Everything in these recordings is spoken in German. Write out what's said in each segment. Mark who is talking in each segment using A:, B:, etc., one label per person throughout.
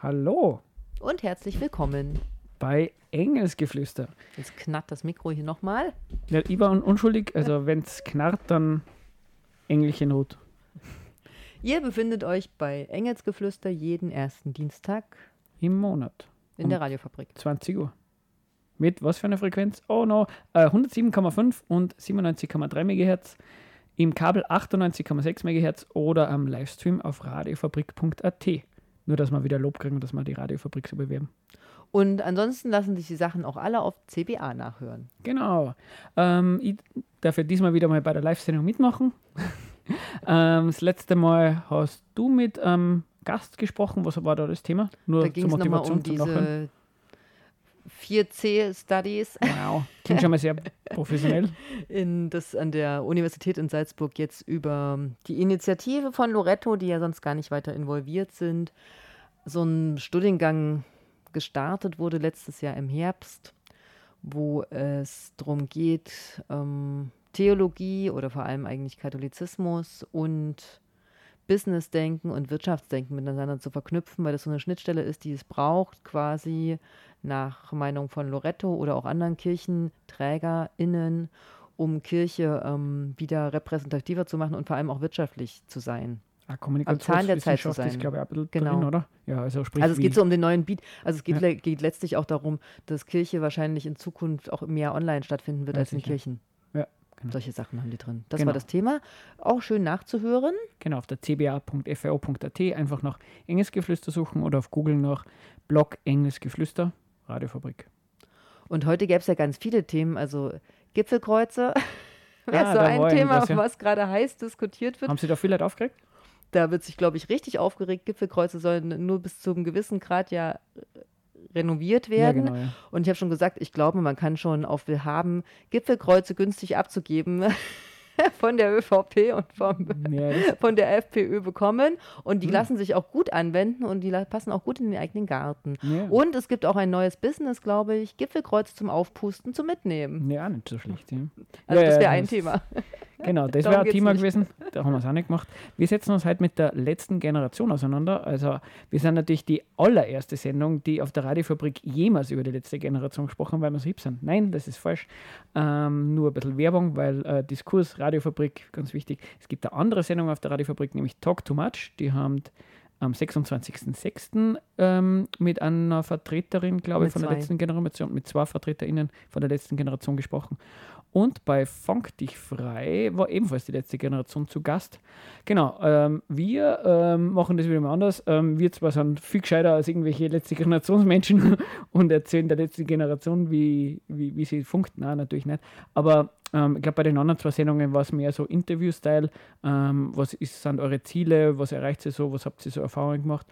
A: Hallo
B: Und herzlich willkommen.
A: bei Engelsgeflüster.
B: Jetzt knarrt das Mikro hier nochmal.
A: Ja, ich war un unschuldig, also wenn es knarrt, dann englische Not.
B: Ihr befindet euch bei Engelsgeflüster jeden ersten Dienstag
A: Im Monat,
B: in der Radiofabrik.
A: 20 Uhr. Mit was für einer Frequenz? Oh no, äh, 107,5 und 97,3 MHz. Im Kabel 98,6 MHz oder am Livestream auf radiofabrik.at. Nur, dass wir wieder Lob kriegen, dass wir die Radiofabrik so bewerben.
B: Und ansonsten lassen sich die Sachen auch alle auf CBA nachhören.
A: Genau. Ähm, ich darf ja diesmal wieder mal bei der Live-Sendung mitmachen. ähm, das letzte Mal hast du mit einem Gast gesprochen. Was war da das Thema? Nur
B: Da
A: zur Motivation
B: um
A: zum Nachhören.
B: Diese 4C-Studies
A: Wow, klingt schon mal sehr professionell.
B: in das an der Universität in Salzburg jetzt über die Initiative von Loretto, die ja sonst gar nicht weiter involviert sind. So ein Studiengang gestartet wurde letztes Jahr im Herbst, wo es darum geht, ähm, Theologie oder vor allem eigentlich Katholizismus und Businessdenken und Wirtschaftsdenken miteinander zu verknüpfen, weil das so eine Schnittstelle ist, die es braucht, quasi nach Meinung von Loretto oder auch anderen KirchenträgerInnen, um Kirche ähm, wieder repräsentativer zu machen und vor allem auch wirtschaftlich zu sein.
A: Ah,
B: Am Zahn der Zeit zu
A: Kommunikationswissenschaft ist,
B: sein.
A: glaube ich, ein bisschen
B: Genau.
A: drin, oder? Ja, also sprich,
B: Also es geht so um den neuen Beat. Also es geht,
A: Ja.
B: le geht letztlich auch darum, dass Kirche wahrscheinlich in Zukunft auch mehr online stattfinden wird
A: Ja,
B: als in
A: sicher.
B: Kirchen.
A: Genau.
B: Solche Sachen haben die drin. Das
A: Genau.
B: war das Thema. Auch schön nachzuhören.
A: Genau, auf der cba.fro.at einfach nach Engelsgeflüster suchen oder auf Google nach Blog Engelsgeflüster, Radiofabrik.
B: Und heute gäbe es ja ganz viele Themen. Also Gipfelkreuze wäre
A: Ah,
B: so ein Thema,
A: irgendwas, ja.
B: was gerade heiß diskutiert wird.
A: Haben Sie da viel Leute aufgeregt?
B: Da wird sich, glaube ich, richtig aufgeregt. Gipfelkreuze sollen nur bis zu einem gewissen Grad ja renoviert werden.
A: Ja, genau, ja.
B: Und ich habe schon gesagt, ich glaube, man kann schon auf Willhaben Gipfelkreuze günstig abzugeben von der ÖVP und vom, von der FPÖ bekommen. Und die
A: Hm.
B: lassen sich auch gut anwenden und die passen auch gut in den eigenen Garten.
A: Ja.
B: Und es gibt auch ein neues Business, glaube ich, Gipfelkreuze zum Aufpusten, zum Mitnehmen.
A: Ja, nicht so schlecht. Ja.
B: Also
A: Ja,
B: das wäre ein Thema.
A: Genau, das wäre ein Thema
B: nicht.
A: gewesen. Da haben wir es auch nicht gemacht. Wir setzen uns heute mit der letzten Generation auseinander. Also, wir sind natürlich die allererste Sendung, die auf der Radiofabrik jemals über die letzte Generation gesprochen haben, weil wir so hip sind. Nein, das ist falsch. Ähm, nur ein bisschen Werbung, weil äh, Diskurs, Radiofabrik, ganz wichtig. Es gibt eine andere Sendung auf der Radiofabrik, nämlich Talk Too Much. Die haben am 26.06. Ähm, mit einer Vertreterin, glaube ich, von der
B: zwei.
A: letzten Generation, mit zwei VertreterInnen von der letzten Generation gesprochen. Und bei Funk dich frei war ebenfalls die letzte Generation zu Gast. Genau, ähm, wir ähm, machen das wieder mal anders. Ähm, wir zwar sind viel gescheiter als irgendwelche letzte Generationsmenschen und erzählen der letzten Generation, wie, wie, wie sie funkt. Nein, natürlich nicht. Aber ähm, ich glaube, bei den anderen zwei Sendungen war es mehr so Interview-Style. Ähm, was ist, sind eure Ziele? Was erreicht ihr so? Was habt ihr so Erfahrungen gemacht?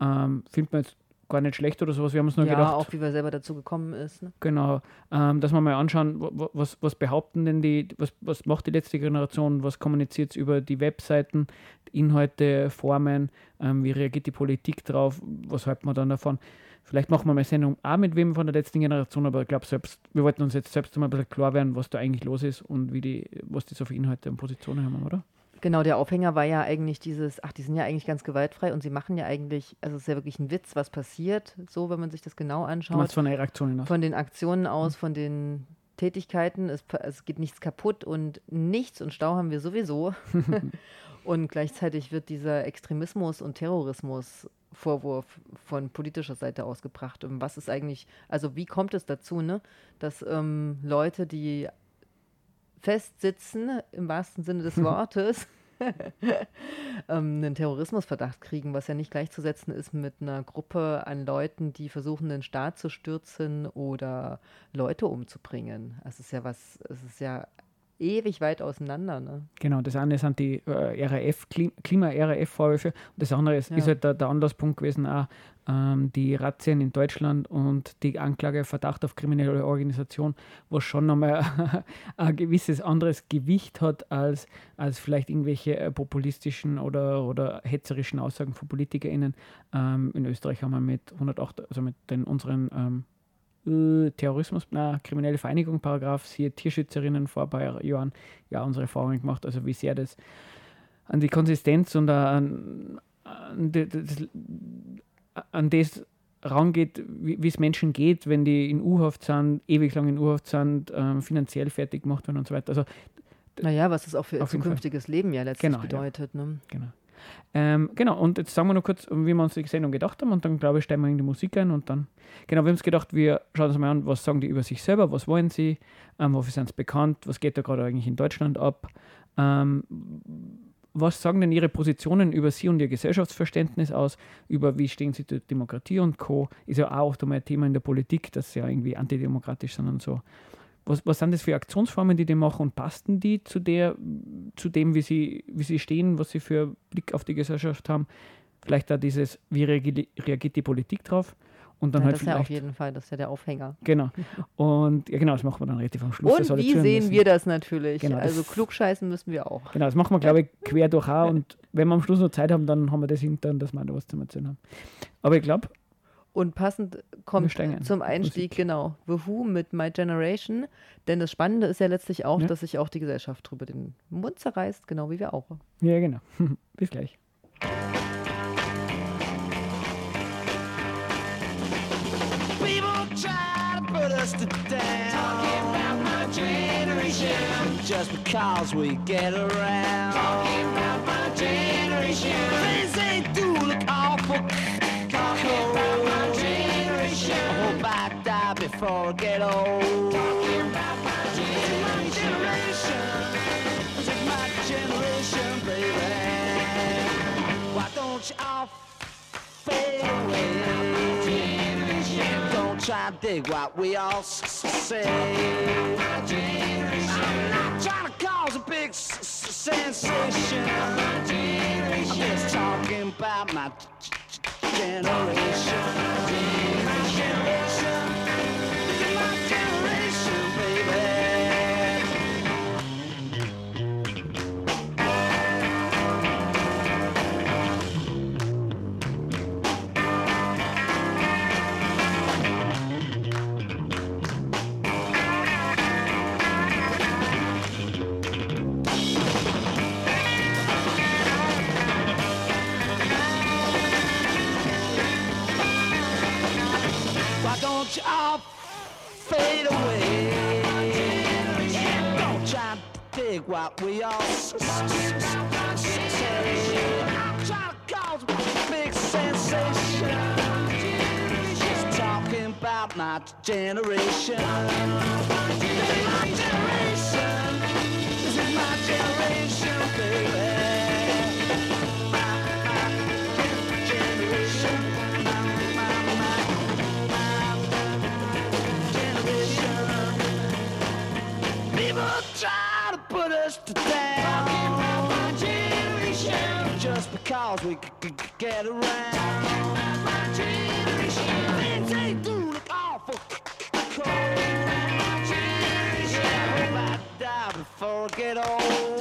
A: Ähm, findet man jetzt gar nicht schlecht oder sowas. Wir haben uns nur
B: ja,
A: gedacht,
B: auch wie wir selber dazu gekommen ist. Ne?
A: Genau, ähm, dass wir mal anschauen, wa- wa- was, was behaupten denn die, was, was macht die letzte Generation, was kommuniziert über die Webseiten, Inhalte, Formen, ähm, wie reagiert die Politik drauf, was halten wir dann davon. Vielleicht machen wir mal eine Sendung auch mit wem von der letzten Generation, aber ich glaube selbst, wir wollten uns jetzt selbst mal ein bisschen klar werden, was da eigentlich los ist und wie die, was die so für Inhalte und Positionen haben, oder?
B: Genau, der Aufhänger war ja eigentlich dieses, ach, die sind ja eigentlich ganz gewaltfrei und sie machen ja eigentlich, also es ist ja wirklich ein Witz, was passiert, so, wenn man sich das genau
A: Du
B: anschaut.
A: meinst von den Reaktionen aus.
B: Von den Aktionen aus, von den Tätigkeiten, es, es geht nichts kaputt und nichts und Stau haben wir sowieso. und gleichzeitig wird dieser Extremismus und Terrorismus Vorwurf von politischer Seite ausgebracht. Und was ist eigentlich, also wie kommt es dazu, ne, dass ähm, Leute, die festsitzen, im wahrsten Sinne des Wortes, ähm, einen Terrorismusverdacht kriegen, was ja nicht gleichzusetzen ist mit einer Gruppe an Leuten, die versuchen, den Staat zu stürzen oder Leute umzubringen. Es ist ja was, es ist ja ewig weit auseinander. Ne?
A: Genau, das eine sind die äh, RAF, Klim Klima-RAF-Vorwürfe und das andere ist,
B: Ja.
A: ist halt der, der Anlasspunkt gewesen, auch ähm, die Razzien in Deutschland und die Anklage Verdacht auf kriminelle Organisation, was schon nochmal ein gewisses anderes Gewicht hat als, als vielleicht irgendwelche äh, populistischen oder, oder hetzerischen Aussagen von PolitikerInnen. Ähm, in Österreich haben wir mit 108, also mit den unseren ähm,
C: äh, Terrorismus, na, kriminelle Vereinigung, Paragraph, hier Tierschützerinnen vor ein paar Jahren ja unsere Erfahrungen gemacht, also wie sehr das an die Konsistenz und an, an, das, an das rangeht, wie es Menschen geht, wenn die in U-Haft sind, ewig lang in U-Haft sind, ähm, finanziell fertig gemacht werden und so weiter. Also,
B: naja, was das auch für ihr zukünftiges Leben ja letztlich genau, bedeutet.
C: Ja.
B: Ne?
C: Genau. Ähm, genau, und jetzt sagen wir noch kurz, wie wir uns die Sendung gedacht haben und dann, glaube ich, stellen wir in die Musik ein und dann, genau, wir haben uns gedacht, wir schauen uns mal an, was sagen die über sich selber, was wollen sie, ähm, wofür sind sie bekannt, was geht da gerade eigentlich in Deutschland ab, ähm, was sagen denn Ihre Positionen über Sie und Ihr Gesellschaftsverständnis aus, über wie stehen Sie zur Demokratie und Co. Ist ja auch oft ein Thema in der Politik, das ja irgendwie antidemokratisch sind und so. Was, was sind das für Aktionsformen, die die machen und passen die zu, der, zu dem, wie sie, wie sie stehen, was sie für Blick auf die Gesellschaft haben? Vielleicht da dieses, wie reagiert die Politik drauf? Und dann
B: ja,
C: halt
B: das ist ja auf jeden Fall, das ist ja der Aufhänger.
C: Genau. Und ja, genau, das machen wir dann relativ am Schluss.
B: Und wie sehen müssen. wir das natürlich? Genau, also das, klugscheißen müssen wir auch.
C: Genau, das machen wir, glaube ich, quer durch auch. Und wenn wir am Schluss noch Zeit haben, dann haben wir das hintern, dass wir da was zu erzählen haben. Aber ich glaube,
B: und passend kommt zum Einstieg, Musik. genau, The Who mit My Generation. Denn das Spannende ist ja letztlich auch, ja. dass sich auch die Gesellschaft drüber den Mund zerreißt, genau wie wir auch.
C: Ja, genau. Bis gleich. Just because we get around. Talking about my generation. Things they do look awful. Die before I get old. Talking about my generation. Is my generation, baby. Why don't you all fade away? Don't try to dig what we all say. I'm not trying to cause a big sensation. I'm just talking about. My generation. Dig what we all trying to cause a big sensation. Just talking about my generation. My generation. This is my generation, baby. Put us to down. Talking about my generation. Just because we get around. My generation. Things they do look awful cold. My generation. I hope I die before I get old.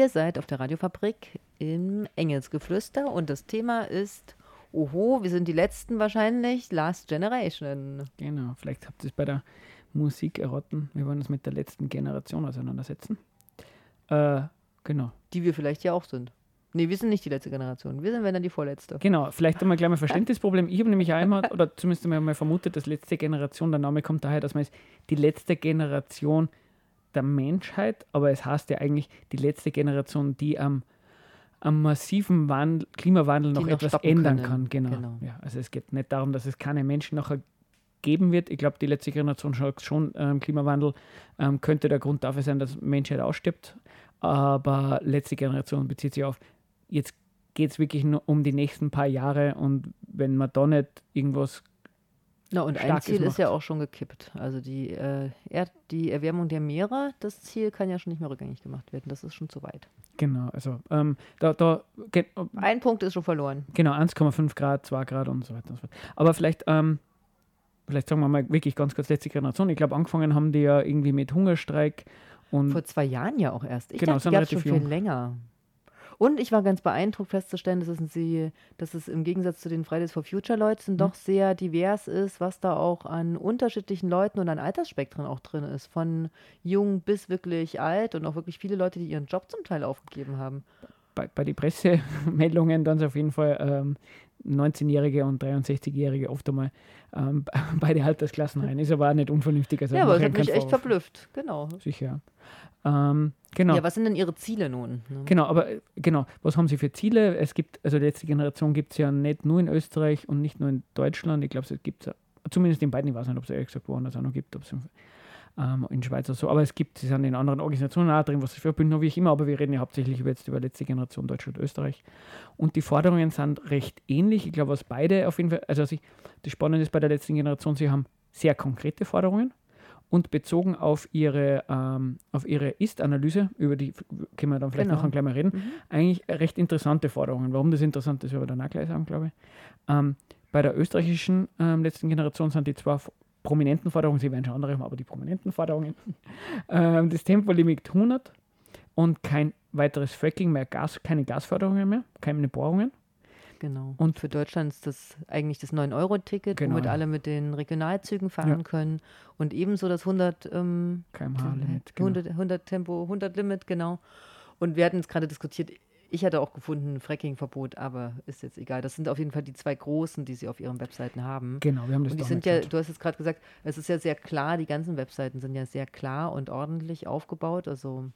B: Ihr seid auf der Radiofabrik im Engelsgeflüster und das Thema ist, oho, wir sind die Letzten wahrscheinlich, Last Generation.
C: Genau, vielleicht habt ihr es bei der Musik erraten. Wir wollen uns mit der letzten Generation auseinandersetzen. Äh, genau.
B: Die wir vielleicht ja auch sind. Nee, wir sind nicht die letzte Generation. Wir sind, wenn dann, die vorletzte.
A: Genau, vielleicht einmal gleich mal Verständnisproblem. Ich habe nämlich einmal, oder zumindest einmal vermutet, dass letzte Generation, der Name kommt daher, dass man ist die letzte Generation der Menschheit, aber es heißt ja eigentlich die letzte Generation, die am, am massiven Wandel, Klimawandel noch,
B: noch
A: etwas ändern
B: können.
A: kann. Genau.
B: Genau.
A: Ja, also es geht nicht darum, dass es keine Menschen nachher geben wird. Ich glaube, die letzte Generation schaut schon, ähm, Klimawandel ähm, könnte der Grund dafür sein, dass Menschheit ausstirbt. Aber letzte Generation bezieht sich auf, jetzt geht es wirklich nur um die nächsten paar Jahre und wenn man da nicht irgendwas
B: Na, und ein Ziel ist ja auch schon gekippt. Also die, äh, Erd die Erwärmung der Meere, das Ziel kann ja schon nicht mehr rückgängig gemacht werden. Das ist schon zu weit.
A: Genau, also ähm, da, da ge
B: Ein Punkt ist schon verloren.
A: genau 1,5 Grad, 2 Grad und so weiter und so fort. Aber vielleicht, ähm, vielleicht sagen wir mal wirklich ganz kurz letzte Generation. Ich glaube, angefangen haben die ja irgendwie mit Hungerstreik und
B: Vor zwei Jahren ja auch erst. Ich
A: Genau,
B: dachte, die gab schon
A: relativ
B: viel
A: jung.
B: länger. Und ich war ganz beeindruckt festzustellen, dass es, sie, dass es im Gegensatz zu den Fridays for Future
A: Mhm.
B: Leuten doch sehr divers ist, was da auch an unterschiedlichen Leuten und an Altersspektren auch drin ist. Von jung bis wirklich alt und auch wirklich viele Leute, die ihren Job zum Teil aufgegeben haben.
A: Bei, bei den Pressemeldungen dann auf jeden Fall ähm, 19-Jährige und 63-Jährige oft einmal ähm, beide Altersklassen rein. Ist aber auch nicht unvernünftig. Also
B: ja, aber das hat mich echt
A: Vorwurf.
B: verblüfft. Genau.
A: Sicher. Ähm, genau.
B: Ja, was sind denn Ihre Ziele nun? Ne?
A: Genau, aber äh, genau, was haben Sie für Ziele? Es gibt, also die letzte Generation gibt es ja nicht nur in Österreich und nicht nur in Deutschland. Ich glaube, es gibt es zumindest in beiden, ich weiß nicht, ob es ehrlich gesagt woanders auch noch gibt, ob es ähm, in Schweiz oder so, aber es gibt, sie sind in anderen Organisationen auch drin, was sie verbinden, wie ich immer, aber wir reden ja hauptsächlich über jetzt über letzte Generation Deutschland, Österreich. Und die Forderungen sind recht ähnlich. Ich glaube, was beide auf jeden Fall, also sie, das Spannende ist bei der letzten Generation, sie haben sehr konkrete Forderungen und bezogen auf ihre, ähm, auf ihre Ist-Analyse, über die können wir dann vielleicht
B: Genau.
A: nachher gleich mal reden,
B: Mhm.
A: eigentlich recht interessante Forderungen. Warum das interessant ist, werden wir dann auch gleich sagen, glaube ich. Ähm, bei der österreichischen ähm, letzten Generation sind die zwar f- prominenten Forderungen, sie werden schon andere haben, aber die prominenten Forderungen, ähm, das Tempolimit 100 und kein weiteres Fracking mehr, Gas, keine Gasförderungen mehr, keine Bohrungen.
B: Genau.
A: Und-
B: für Deutschland ist das eigentlich das 9-Euro-Ticket,
A: Genau,
B: womit alle mit den Regionalzügen fahren
A: Ja.
B: können. Und ebenso das 100, ähm,
A: kmh-Limit. Genau.
B: 100, 100 Tempo, 100 Limit, genau. Und wir hatten es gerade diskutiert. Ich hatte auch gefunden, ein Fracking-Verbot, aber ist jetzt egal. Das sind auf jeden Fall die zwei großen, die sie auf ihren Webseiten haben.
A: Genau, wir haben das
B: Und die sind ja, du hast jetzt gerade gesagt, es ist ja sehr klar, die ganzen Webseiten sind ja sehr klar und ordentlich aufgebaut. Also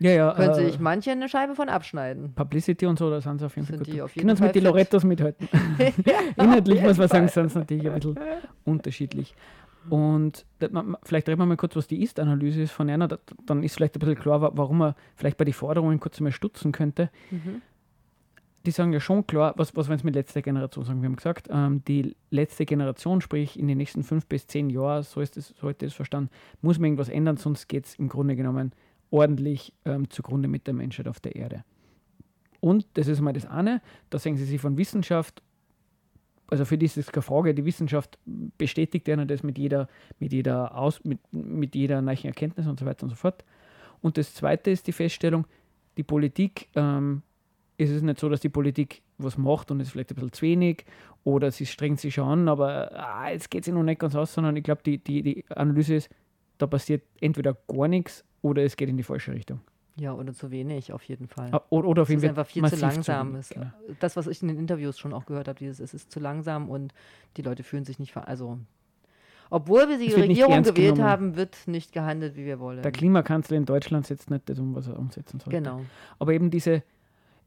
A: ja, ja,
B: können
A: äh,
B: sich manche eine Scheibe von abschneiden.
A: Publicity und so, da sind sie auf jeden Fall
B: Sind
A: gut.
B: die auf jeden
A: Können uns
B: Fall
A: mit den. Lorettos mithalten. Inhaltlich muss man sagen, sind sie natürlich ein bisschen unterschiedlich. Und vielleicht reden wir mal kurz, was die Ist-Analyse ist von einer. Da- Dann ist vielleicht ein bisschen klar, wa- warum man vielleicht bei den Forderungen kurz mal stutzen könnte.
B: Mhm.
A: Die sagen ja schon klar, was, was wir jetzt mit letzter Generation sagen. Wir haben gesagt, ähm, die letzte Generation, sprich in den nächsten fünf bis zehn Jahren, so ist es, so heute ist verstanden, muss man irgendwas ändern, sonst geht es im Grunde genommen ordentlich ähm, zugrunde mit der Menschheit auf der Erde. Und das ist mal das eine, da sehen sie sich von Wissenschaft, also für die ist es keine Frage, die Wissenschaft bestätigt ihnen das mit jeder, mit jeder Aus, mit, mit jeder neuen Erkenntnis und so weiter und so fort. Und das zweite ist die Feststellung, die Politik, ähm, ist es nicht so, dass die Politik was macht und es vielleicht ein bisschen zu wenig oder sie strengt sich schon an, aber ah, jetzt geht sie noch nicht ganz aus, sondern ich glaube, die, die, die Analyse ist, da passiert entweder gar nichts oder es geht in die falsche Richtung.
B: Ja, oder zu wenig auf jeden Fall.
A: Oder, oder auf
B: Es
A: jeden
B: ist
A: Fall
B: einfach viel zu langsam.
A: wenig,
B: Es,
A: genau.
B: Das, was ich in den Interviews schon auch gehört habe, dieses, es ist zu langsam und die Leute fühlen sich nicht ver also obwohl wir die
A: Es
B: Regierung gewählt
A: genommen.
B: haben, wird nicht gehandelt, wie wir wollen.
A: Der Klimakanzler in Deutschland setzt nicht das um, was er umsetzen sollte.
B: genau.
A: Aber eben diese,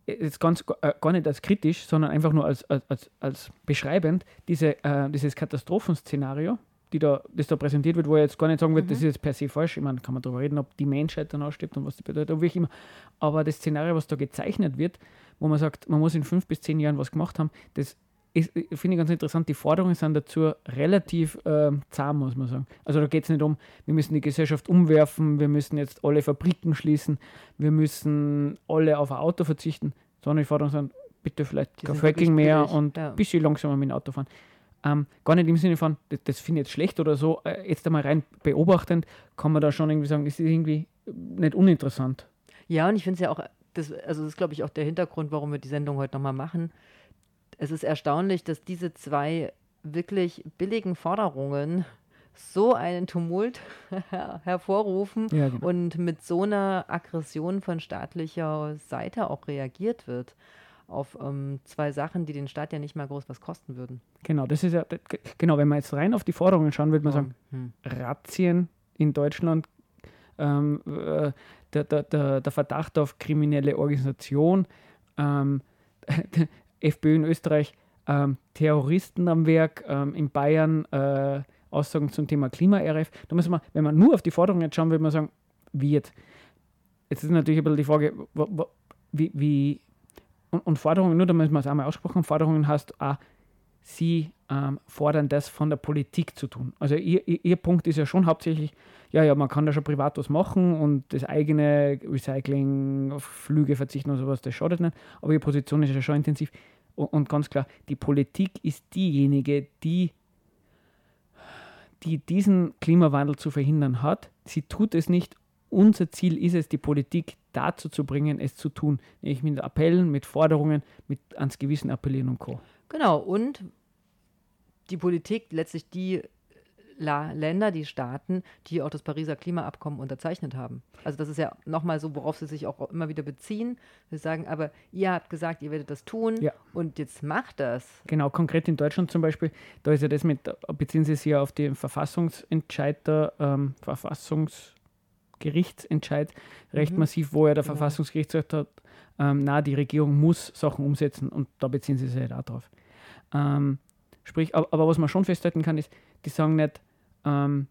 A: jetzt ganz äh, gar nicht als kritisch, sondern einfach nur als, als, als, als beschreibend, diese, äh, dieses Katastrophenszenario, die da, das da präsentiert wird, wo er jetzt gar nicht sagen wird, das ist jetzt per se falsch. Ich meine, kann man darüber reden, ob die Menschheit dann ausstirbt und was das bedeutet, aber wie immer. Aber das Szenario, was da gezeichnet wird, wo man sagt, man muss in fünf bis zehn Jahren was gemacht haben, das äh, finde ich ganz interessant. Die Forderungen sind dazu relativ ähm, zahm, muss man sagen. Also da geht es nicht um, wir müssen die Gesellschaft umwerfen, wir müssen jetzt alle Fabriken schließen, wir müssen alle auf ein Auto verzichten, sondern die Forderungen sind, bitte vielleicht
B: Die
A: kein Fracking mehr und
B: ja.
A: ein bisschen langsamer mit dem Auto fahren. Ähm, gar nicht im Sinne von, das, das finde ich jetzt schlecht oder so, äh, jetzt einmal rein beobachtend, kann man da schon irgendwie sagen, ist irgendwie nicht uninteressant.
B: Ja, und ich finde es ja auch, das, also das ist, glaube ich, auch der Hintergrund, warum wir die Sendung heute nochmal machen. Es ist erstaunlich, dass diese zwei wirklich billigen Forderungen so einen Tumult hervorrufen
A: Ja, genau.
B: und mit so einer Aggression von staatlicher Seite auch reagiert wird auf ähm, zwei Sachen, die den Staat ja nicht mal groß was kosten würden.
A: Genau, das ist ja, das, genau, wenn man jetzt rein auf die Forderungen schauen, würde man sagen,
B: Hm.
A: Razzien in Deutschland, ähm, äh, der, der, der, der Verdacht auf kriminelle Organisation, ähm, FPÖ in Österreich, ähm, Terroristen am Werk, ähm, in Bayern äh, Aussagen zum Thema Klima-RF. Da muss man, wenn man nur auf die Forderungen jetzt schauen, würde man sagen, wird. Jetzt ist natürlich ein bisschen die Frage, wie, wie und, und Forderungen, nur damit man es einmal aussprochen, Forderungen heißt auch, sie ähm, fordern das von der Politik zu tun. Also ihr, ihr, ihr Punkt ist ja schon hauptsächlich, ja, ja, man kann da schon privat was machen und das eigene Recycling, auf Flüge verzichten und sowas, das schadet nicht. Aber ihre Position ist ja schon intensiv. Und, und ganz klar, die Politik ist diejenige, die, die diesen Klimawandel zu verhindern hat. Sie tut es nicht. Unser Ziel ist es, die Politik dazu zu bringen, es zu tun. Nämlich mit Appellen, mit Forderungen, mit ans Gewissen appellieren und Co.
B: Genau, und die Politik, letztlich die La Länder, die Staaten, die auch das Pariser Klimaabkommen unterzeichnet haben. Also das ist ja nochmal so, worauf sie sich auch immer wieder beziehen. Sie sagen, aber ihr habt gesagt, ihr werdet das tun
A: Ja.
B: und jetzt macht das.
A: Genau, konkret in Deutschland zum Beispiel, da ist ja das mit, beziehen Sie sich ja auf den Verfassungsentscheid, der, ähm, Verfassungsgerichtsentscheid recht
B: Mhm.
A: massiv, wo ja der
B: Genau.
A: Verfassungsgericht gesagt hat, ähm, na, die Regierung muss Sachen umsetzen und da beziehen sie sich halt auch drauf. Ähm, sprich, aber, aber was man schon festhalten kann, ist, die sagen nicht, ähm,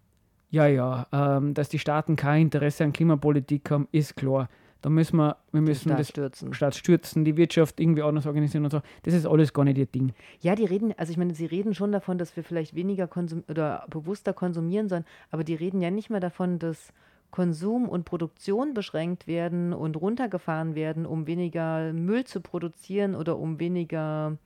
A: ja, ja, ähm, dass die Staaten kein Interesse an Klimapolitik haben, ist klar. Da müssen wir, wir müssen
B: Staat
A: das
B: stürzen.
A: Staat stürzen, die Wirtschaft irgendwie anders organisieren und so. Das ist alles gar nicht ihr Ding.
B: Ja, die reden, also ich meine, sie reden schon davon, dass wir vielleicht weniger konsum oder bewusster konsumieren sollen, aber die reden ja nicht mehr davon, dass Konsum und Produktion beschränkt werden und runtergefahren werden, um weniger Müll zu produzieren oder um weniger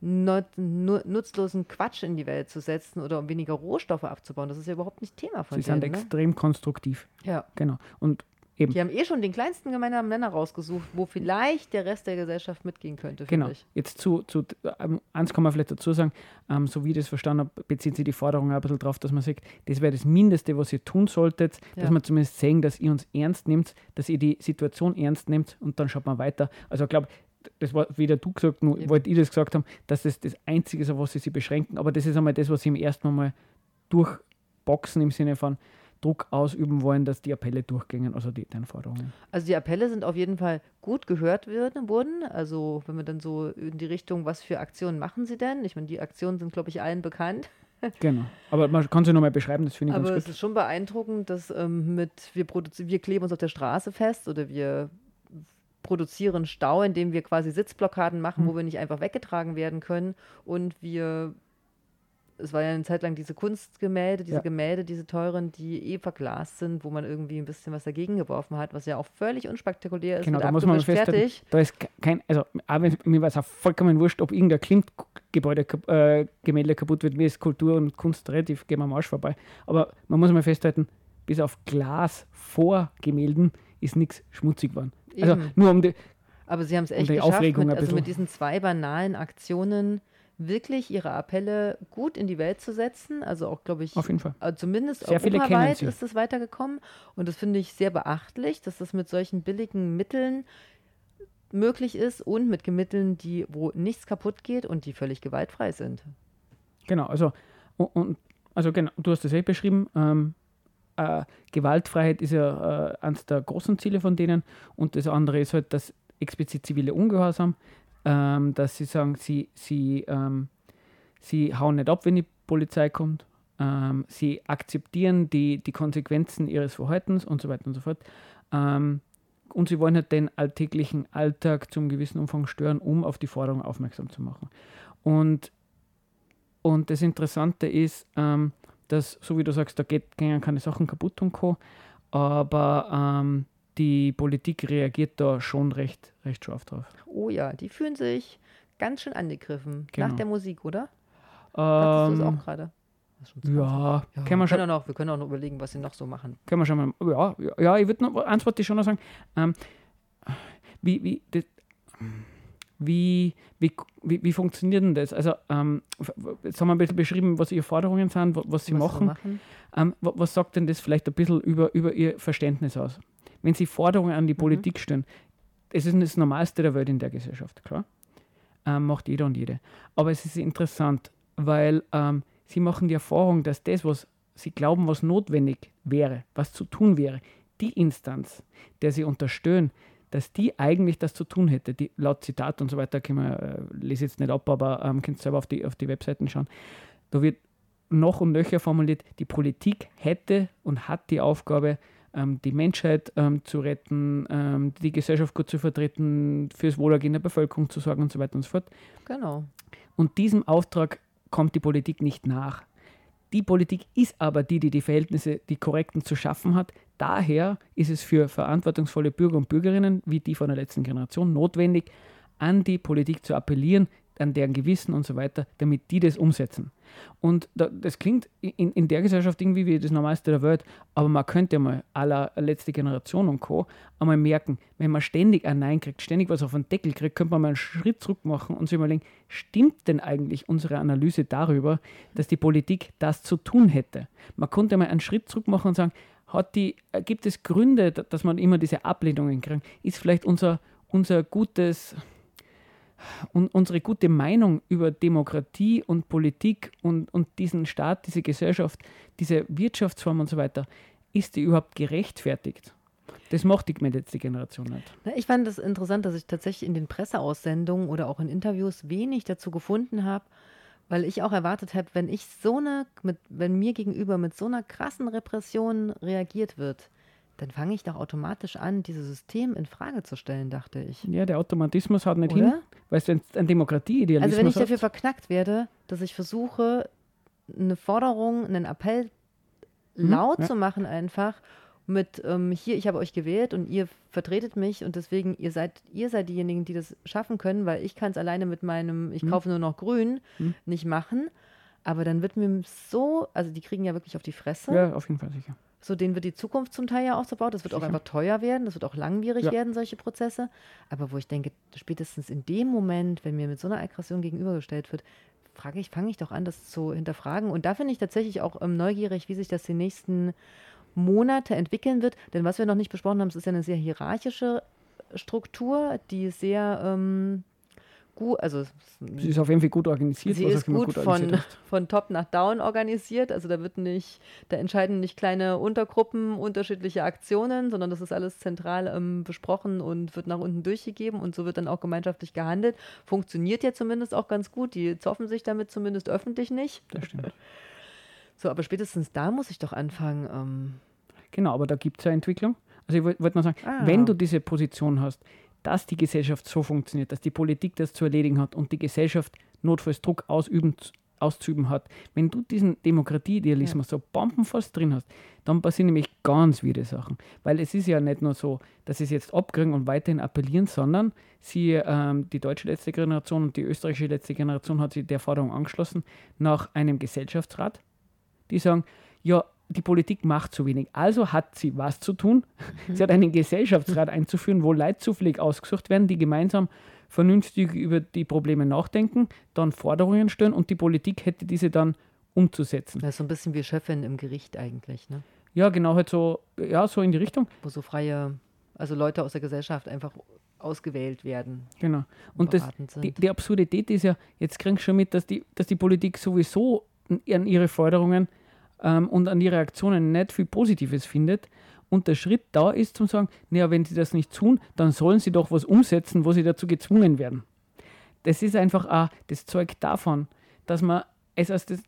B: nut nu nutzlosen Quatsch in die Welt zu setzen oder um weniger Rohstoffe abzubauen. Das ist ja überhaupt nicht Thema von
A: Sie sind
B: denen. Ne?
A: extrem konstruktiv.
B: Ja.
A: Genau. Und
B: Die haben eh schon den kleinsten gemeinsamen Nenner rausgesucht, wo vielleicht der Rest der Gesellschaft mitgehen könnte,
A: genau,
B: ich.
A: jetzt zu, zu ähm, eins kann man vielleicht dazu sagen, ähm, so wie ich das verstanden habe, bezieht sich die Forderung auch ein bisschen darauf, dass man sagt, das wäre das Mindeste, was ihr tun solltet, dass
B: Ja.
A: man zumindest sehen, dass ihr uns ernst nimmt, dass ihr die Situation ernst nimmt und dann schaut man weiter. Also ich glaube, das war weder du gesagt, nur
B: Eben.
A: wollt ihr das gesagt haben, dass das das Einzige ist, auf was sie sich beschränken, aber das ist einmal das, was sie im ersten Mal durchboxen im Sinne von Druck ausüben wollen, dass die Appelle durchgängen, also die, den Forderungen.
B: Also die Appelle sind auf jeden Fall gut gehört werden, wurden. Also wenn wir dann so in die Richtung, was für Aktionen machen sie denn? Ich meine, die Aktionen sind, glaube ich, allen bekannt.
A: Genau. Aber man kann sie nochmal beschreiben, das finde ich
B: Aber
A: ganz
B: es
A: gut.
B: ist schon beeindruckend, dass ähm, mit wir, produzi- wir kleben uns auf der Straße fest oder wir produzieren Stau, indem wir quasi Sitzblockaden machen,
A: Mhm.
B: wo wir nicht einfach weggetragen werden können. Und wir, es war ja eine Zeit lang diese Kunstgemälde, diese
A: Ja.
B: Gemälde, diese teuren, die eh verglast sind, wo man irgendwie ein bisschen was dagegen geworfen hat, was ja auch völlig unspektakulär ist.
A: Genau, da muss man
B: fertig.
A: da ist ke- kein, also wenn, mir war es auch vollkommen wurscht, ob irgendein Klimt-Gebäude, äh, Gemälde kaputt wird, mir ist Kultur und Kunst relativ, gehen wir am Arsch vorbei. Aber man muss mal festhalten, bis auf Glas vor Gemälden ist nichts schmutzig geworden. Also
B: Eben.
A: nur um die,
B: Aber sie haben es echt
A: die
B: geschafft, mit, also mit diesen zwei banalen Aktionen wirklich ihre Appelle gut in die Welt zu setzen. Also auch, glaube ich,
A: auf jeden Fall.
B: äh, zumindest
A: Sehr
B: europaweit ist das weitergekommen. Und das finde ich sehr beachtlich, dass das mit solchen billigen Mitteln möglich ist und mit Mitteln, die, wo nichts kaputt geht und die völlig gewaltfrei sind.
A: Genau, also, und, also genau, du hast das eh beschrieben. Ähm, äh, Gewaltfreiheit ist ja äh, eines der großen Ziele von denen und das andere ist halt das explizit zivile Ungehorsam, ähm, dass sie sagen, sie, sie, ähm, sie hauen nicht ab, wenn die Polizei kommt, ähm, sie akzeptieren die, die Konsequenzen ihres Verhaltens und so weiter und so fort. Ähm, und sie wollen halt den alltäglichen Alltag zum gewissen Umfang stören, um auf die Forderung aufmerksam zu machen. Und und das Interessante ist, ähm, dass, so wie du sagst, da geht, gehen keine Sachen kaputt und Co. Aber ähm, die Politik reagiert da schon recht, recht scharf drauf.
B: Oh ja, die fühlen sich ganz schön angegriffen.
A: Genau.
B: Nach der Musik, oder? Dachtest du es
A: Ähm,
B: auch gerade? Das ist schon 20.
A: ja,
B: Ja,
A: können, wir
B: können
A: schon,
B: auch noch, wir können auch noch überlegen, was sie noch so machen.
A: können wir schon mal. Ja, ja, ja ich würde noch eins wollte ich schon noch sagen. Ähm, wie, wie, das, Wie, wie, wie, wie funktioniert denn das? Also, ähm, jetzt haben wir ein bisschen beschrieben, was Ihre Forderungen sind, was Sie was machen. machen. Ähm, was sagt denn das vielleicht ein bisschen über, über Ihr Verständnis aus? Wenn Sie Forderungen an die mhm. Politik stellen, es ist das Normalste der Welt in der Gesellschaft, klar. Ähm, macht jeder und jede. Aber es ist interessant, weil ähm, Sie machen die Erfahrung, dass das, was Sie glauben, was notwendig wäre, was zu tun wäre, die Instanz, der Sie unterstützen, dass die eigentlich das zu tun hätte, die, laut Zitat und so weiter, man, äh, lese jetzt nicht ab, aber ähm, könnt selber auf die, auf die Webseiten schauen. Da wird noch und nöcher formuliert, die Politik hätte und hat die Aufgabe, ähm, die Menschheit ähm, zu retten, ähm, die Gesellschaft gut zu vertreten, fürs Wohlergehen der Bevölkerung zu sorgen und so weiter und so fort.
B: Genau.
A: Und diesem Auftrag kommt die Politik nicht nach. Die Politik ist aber die, die die Verhältnisse, die korrekten zu schaffen hat. Daher ist es für verantwortungsvolle Bürger und Bürgerinnen, wie die von der letzten Generation, notwendig, an die Politik zu appellieren, an deren Gewissen und so weiter, damit die das umsetzen. Und da, das klingt in, in der Gesellschaft irgendwie wie das Normalste der Welt, aber man könnte mal aller letzte Generation und Co. einmal merken, wenn man ständig ein Nein kriegt, ständig was auf den Deckel kriegt, könnte man mal einen Schritt zurück machen und sich überlegen, stimmt denn eigentlich unsere Analyse darüber, dass die Politik das zu tun hätte? Man konnte mal einen Schritt zurück machen und sagen, hat die, äh, gibt es Gründe, dass man immer diese Ablehnungen kriegt? Ist vielleicht unser, unser gutes und unsere gute Meinung über Demokratie und Politik und, und diesen Staat, diese Gesellschaft, diese Wirtschaftsform und so weiter, ist die überhaupt gerechtfertigt? Das macht die letzte Generation nicht.
B: Ich fand es das interessant, dass ich tatsächlich in den Presseaussendungen oder auch in Interviews wenig dazu gefunden habe, weil ich auch erwartet habe, wenn ich so eine, mit, wenn mir gegenüber mit so einer krassen Repression reagiert wird, dann fange ich doch automatisch an, dieses System in Frage zu stellen, dachte ich.
A: Ja, der Automatismus hat nicht Oder? hin, weil es ein Demokratie-Idealismus
B: Also wenn ich dafür verknackt werde, dass ich versuche, eine Forderung, einen Appell mhm, laut ja. zu machen einfach mit ähm, hier, ich habe euch gewählt und ihr vertretet mich und deswegen, ihr seid, ihr seid diejenigen, die das schaffen können, weil ich kann es alleine mit meinem, ich mhm. kaufe nur noch grün, mhm. nicht machen. Aber dann wird mir so, also die kriegen ja wirklich auf die Fresse.
A: Ja, auf jeden Fall sicher.
B: So, denen wird die Zukunft zum Teil ja ausgebaut. Das wird Sicher. auch einfach teuer werden, das wird auch langwierig ja. werden, solche Prozesse. Aber wo ich denke, spätestens in dem Moment, wenn mir mit so einer Aggression gegenübergestellt wird, frage ich, fange ich doch an, das zu hinterfragen. Und da finde ich tatsächlich auch ähm, neugierig, wie sich das die nächsten Monate entwickeln wird. Denn was wir noch nicht besprochen haben, es ist ja eine sehr hierarchische Struktur, die sehr ähm, gut, also
A: sie ist auf jeden Fall gut organisiert.
B: Sie ist gut, gut von, von top nach down organisiert. Also da wird nicht, da entscheiden nicht kleine Untergruppen unterschiedliche Aktionen, sondern das ist alles zentral ähm, besprochen und wird nach unten durchgegeben und so wird dann auch gemeinschaftlich gehandelt. Funktioniert ja zumindest auch ganz gut. Die zoffen sich damit zumindest öffentlich nicht.
A: Das stimmt.
B: So, aber spätestens da muss ich doch anfangen. Ähm
A: genau, aber da gibt es ja Entwicklung. Also ich wollte wollt mal sagen, ah. wenn du diese Position hast, dass die Gesellschaft so funktioniert, dass die Politik das zu erledigen hat und die Gesellschaft notfalls Druck ausüben, auszuüben hat. Wenn du diesen Demokratieidealismus ja. so bombenfast drin hast, dann passieren nämlich ganz viele Sachen. Weil es ist ja nicht nur so, dass sie es jetzt abkriegen und weiterhin appellieren, sondern sie, ähm, die deutsche letzte Generation und die österreichische letzte Generation hat sich der Forderung angeschlossen nach einem Gesellschaftsrat, die sagen, ja, die Politik macht zu wenig. Also hat sie was zu tun. sie hat einen Gesellschaftsrat einzuführen, wo Leute zufällig ausgesucht werden, die gemeinsam vernünftig über die Probleme nachdenken, dann Forderungen stellen und die Politik hätte diese dann umzusetzen.
B: Das ist so ein bisschen wie Chefin im Gericht eigentlich, ne?
A: Ja, genau, halt so, ja, so in die Richtung.
B: Wo so freie, also Leute aus der Gesellschaft einfach ausgewählt werden.
A: Genau. Und das, die, die, Absurdität ist ja, jetzt kriegst du schon mit, dass die, dass die Politik sowieso an ihre Forderungen ähm, und an die Reaktionen nicht viel Positives findet. Und der Schritt da ist zu sagen, naja, wenn sie das nicht tun, dann sollen sie doch was umsetzen, wo sie dazu gezwungen werden. Das ist einfach auch das Zeug davon, dass man es als das,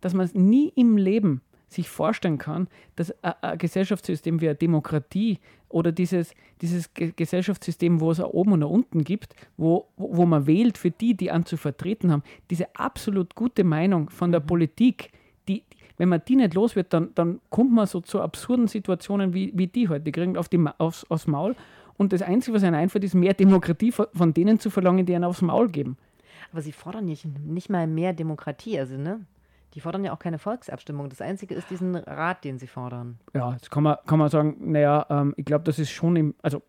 A: dass man es nie im Leben sich vorstellen kann, dass ein Gesellschaftssystem wie eine Demokratie oder dieses, dieses Gesellschaftssystem, wo es auch oben und unten gibt, wo, wo man wählt für die, die an zu vertreten haben, diese absolut gute Meinung von der mhm. Politik, die, wenn man die nicht los wird, dann, dann kommt man so zu absurden Situationen wie, wie die heute. Die kriegen auf die, aufs, aufs Maul und das Einzige, was ihnen einfällt, ist mehr Demokratie von denen zu verlangen, die einen aufs Maul geben.
B: Aber sie fordern nicht, nicht mal mehr Demokratie, also ne? Die fordern ja auch keine Volksabstimmung. Das Einzige ist diesen Rat, den sie fordern.
A: Ja, jetzt kann man, kann man sagen, naja, ähm, ich glaube, das ist schon im, also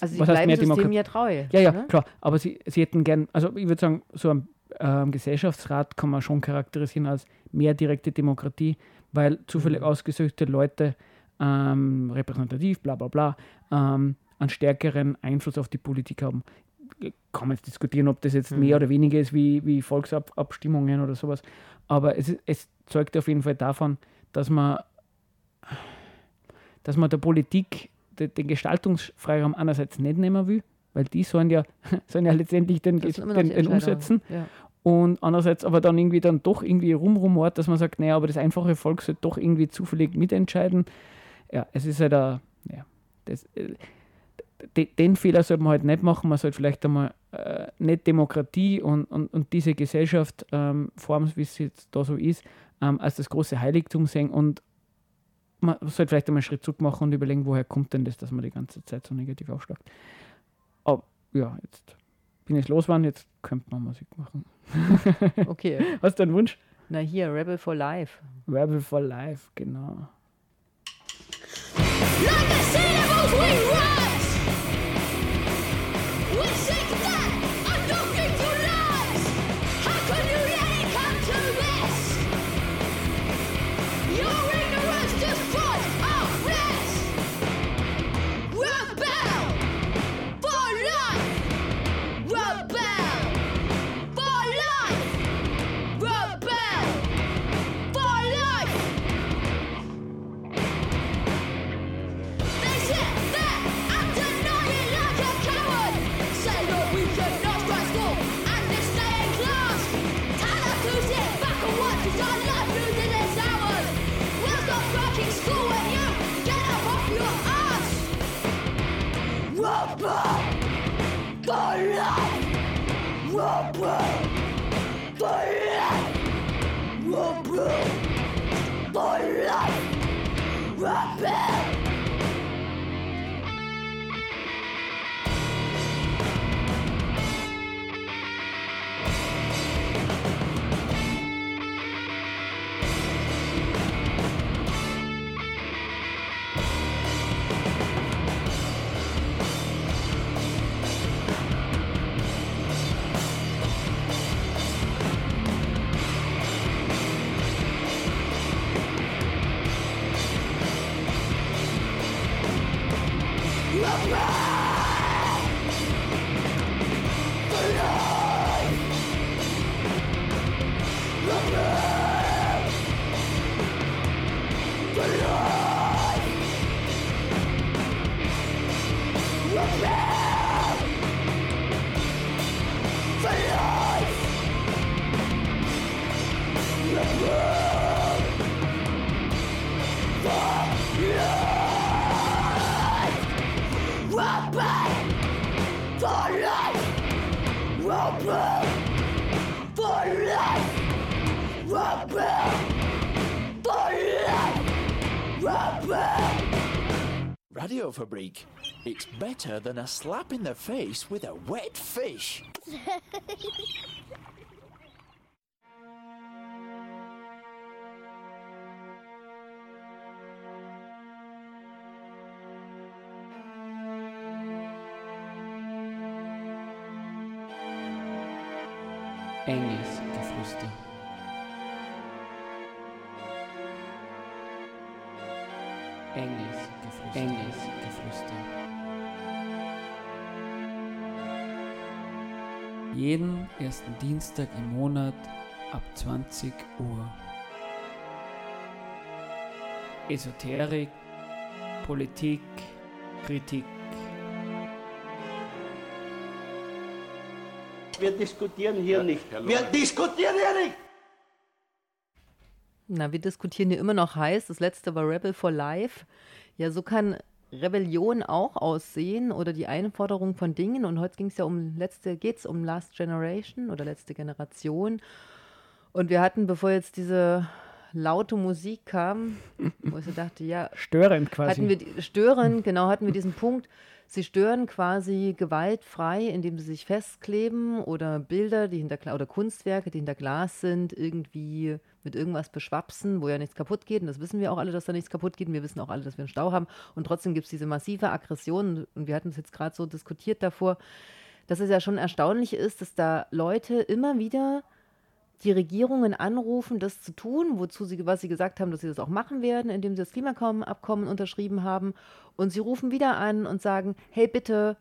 B: Also sie
A: was heißt
B: bleiben
A: mehr
B: System ja treu.
A: Ja, ja,
B: ne?
A: klar. Aber sie, sie hätten gern, also ich würde sagen, so ein ähm, Gesellschaftsrat kann man schon charakterisieren als mehr direkte Demokratie, weil zufällig
B: Mhm.
A: ausgesuchte Leute ähm, repräsentativ, bla bla bla, ähm, einen stärkeren Einfluss auf die Politik haben. Kann man jetzt diskutieren, ob das jetzt
B: Mhm.
A: mehr oder weniger ist wie, wie Volksabstimmungen oder sowas. Aber es, es zeugt auf jeden Fall davon, dass man, dass man der Politik de, den Gestaltungsfreiraum einerseits nicht nehmen will, weil die sollen ja, sollen ja letztendlich den, den, den umsetzen
B: Ja.
A: Und andererseits aber dann irgendwie dann doch irgendwie rumrumort, dass man sagt, naja, aber das einfache Volk sollte doch irgendwie zufällig mitentscheiden. Ja, es ist halt ein, ja, das, äh, de, den Fehler sollte man halt nicht machen, man sollte vielleicht einmal äh, nicht Demokratie und, und, und diese Gesellschaft, ähm, Form, wie es jetzt da so ist, ähm, als das große Heiligtum sehen und man sollte vielleicht einmal einen Schritt zurück machen und überlegen, woher kommt denn das, dass man die ganze Zeit so negativ aufschlagt. Aber ja, jetzt bin ich losgeworden, jetzt könnte man Musik machen.
B: Okay.
A: Hast du einen Wunsch?
B: Na hier, Rebel for Life.
A: Rebel for Life, genau.
D: Like a the pain.
E: Radiofabrik. It's better than a slap in the face with a wet fish.
A: Enges Geflüster. Enges Geflüster. Enges Jeden ersten Dienstag im Monat ab 20 Uhr. Esoterik, Politik, Kritik.
F: Wir diskutieren hier nicht. Wir diskutieren hier nicht!
B: Na, wir diskutieren hier immer noch heiß. Das letzte war Rebel for Life. Ja, so kann Rebellion auch aussehen oder die Einforderung von Dingen. Und heute ging es ja um letzte, geht's um Last Generation oder letzte Generation. Und wir hatten, bevor jetzt diese laute Musik kam, wo ich so dachte, ja,
A: Störend quasi.
B: hatten wir die, stören, genau, hatten wir diesen Punkt, sie stören quasi gewaltfrei, indem sie sich festkleben oder Bilder, die hinter oder Kunstwerke, die hinter Glas sind, irgendwie mit irgendwas beschwapsen, wo ja nichts kaputt geht. Und das wissen wir auch alle, dass da nichts kaputt geht. Und wir wissen auch alle, dass wir einen Stau haben. Und trotzdem gibt es diese massive Aggression. Und wir hatten es jetzt gerade so diskutiert davor, dass es ja schon erstaunlich ist, dass da Leute immer wieder die Regierungen anrufen, das zu tun, wozu sie, was sie gesagt haben, dass sie das auch machen werden, indem sie das Klimaabkommen unterschrieben haben. Und sie rufen wieder an und sagen, hey bitte,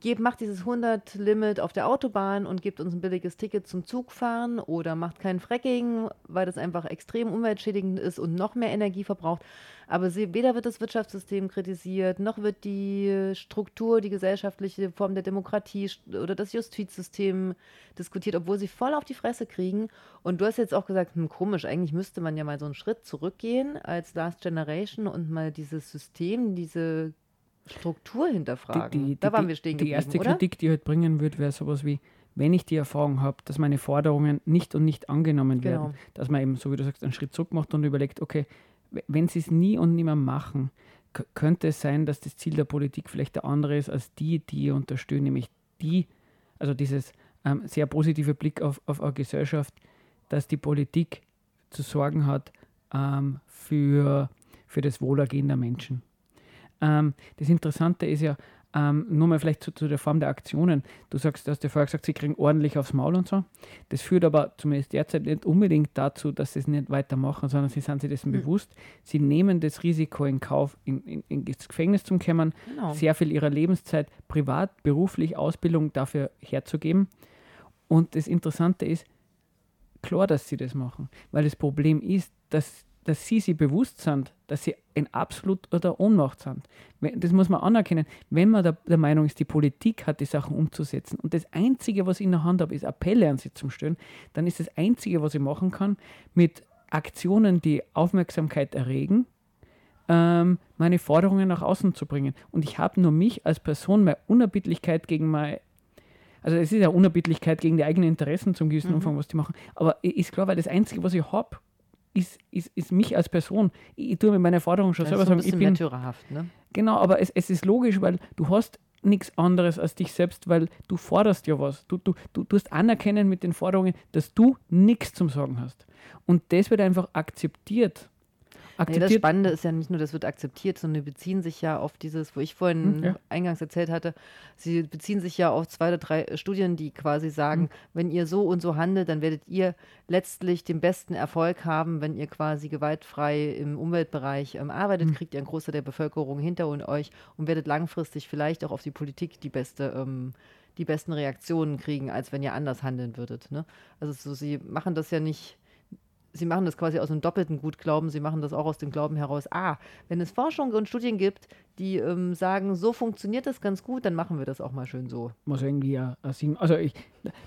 B: gebt, macht dieses 100-Limit auf der Autobahn und gebt uns ein billiges Ticket zum Zugfahren oder macht kein Fracking, weil das einfach extrem umweltschädigend ist und noch mehr Energie verbraucht. Aber sie, weder wird das Wirtschaftssystem kritisiert, noch wird die Struktur, die gesellschaftliche Form der Demokratie oder das Justizsystem diskutiert, obwohl sie voll auf die Fresse kriegen. Und du hast jetzt auch gesagt, hm, komisch, eigentlich müsste man ja mal so einen Schritt zurückgehen als Last Generation und mal dieses System, diese Struktur hinterfragen. da waren wir stehen
A: Die
B: geblieben,
A: erste
B: oder?
A: Kritik, die ich halt bringen würde, wäre sowas wie, wenn ich die Erfahrung habe, dass meine Forderungen nicht und nicht angenommen werden,
B: Genau.
A: dass man eben, so wie du sagst, einen Schritt zurück macht und überlegt, okay, wenn sie es nie und nimmer machen, könnte es sein, dass das Ziel der Politik vielleicht ein anderes ist als die, die ihr unterstützen, nämlich die, also dieses ähm, sehr positive Blick auf, auf eine Gesellschaft, dass die Politik zu sorgen hat ähm, für, für das Wohlergehen der Menschen. Ähm, das Interessante ist ja, ähm, nur mal vielleicht zu, zu der Form der Aktionen. Du sagst, du hast ja vorher gesagt, sie kriegen ordentlich aufs Maul und so. Das führt aber zumindest derzeit nicht unbedingt dazu, dass sie es nicht weitermachen, sondern sie sind sich dessen bewusst. Sie nehmen das Risiko in Kauf, in, in, ins Gefängnis zu kommen,
B: Genau.
A: sehr viel ihrer Lebenszeit privat, beruflich, Ausbildung dafür herzugeben. Und das Interessante ist, klar, dass sie das machen. Weil das Problem ist, dass, dass sie sich bewusst sind, dass sie in absolut oder Ohnmacht sind. Das muss man anerkennen. Wenn man der, der Meinung ist, die Politik hat die Sachen umzusetzen und das Einzige, was ich in der Hand habe, ist Appelle an sie zum Stellen, dann ist das Einzige, was ich machen kann, mit Aktionen, die Aufmerksamkeit erregen, ähm, meine Forderungen nach außen zu bringen. Und ich habe nur mich als Person, meine Unerbittlichkeit gegen meine also es ist ja Unerbittlichkeit gegen die eigenen Interessen zum gewissen Umfang, was die machen. Aber i- ist klar, weil das Einzige, was ich habe, ist, ist, ist mich als Person. Ich, ich tue mit meiner Forderung schon
B: Das ist
A: selber
B: so ein
A: sagen, ich bin.
B: märtyrerhaft, ne?
A: Genau, aber es, es ist logisch, weil du hast nichts anderes als dich selbst, weil du forderst ja was. Du, du, du tust anerkennen mit den Forderungen, dass du nichts zum Sagen hast. Und das wird einfach akzeptiert.
B: Nee, das. Spannende ist ja nicht nur, das wird akzeptiert, sondern beziehen sich ja auf dieses, wo ich vorhin
A: Hm, ja.
B: eingangs erzählt hatte, sie beziehen sich ja auf zwei oder drei Studien, die quasi sagen,
A: Hm.
B: wenn ihr so und so handelt, dann werdet ihr letztlich den besten Erfolg haben, wenn ihr quasi gewaltfrei im Umweltbereich ähm,
A: Hm.
B: arbeitet, kriegt ihr einen Großteil der Bevölkerung hinter und euch und werdet langfristig vielleicht auch auf die Politik die beste ähm, die besten Reaktionen kriegen, als wenn ihr anders handeln würdet. Ne? Also so, sie machen das ja nicht sie machen das quasi aus einem doppelten Gutglauben, sie machen das auch aus dem Glauben heraus, ah, wenn es Forschung und Studien gibt, die ähm, sagen, so funktioniert das ganz gut, dann machen wir das auch mal schön so.
A: muss irgendwie ja Sinn. Also ich,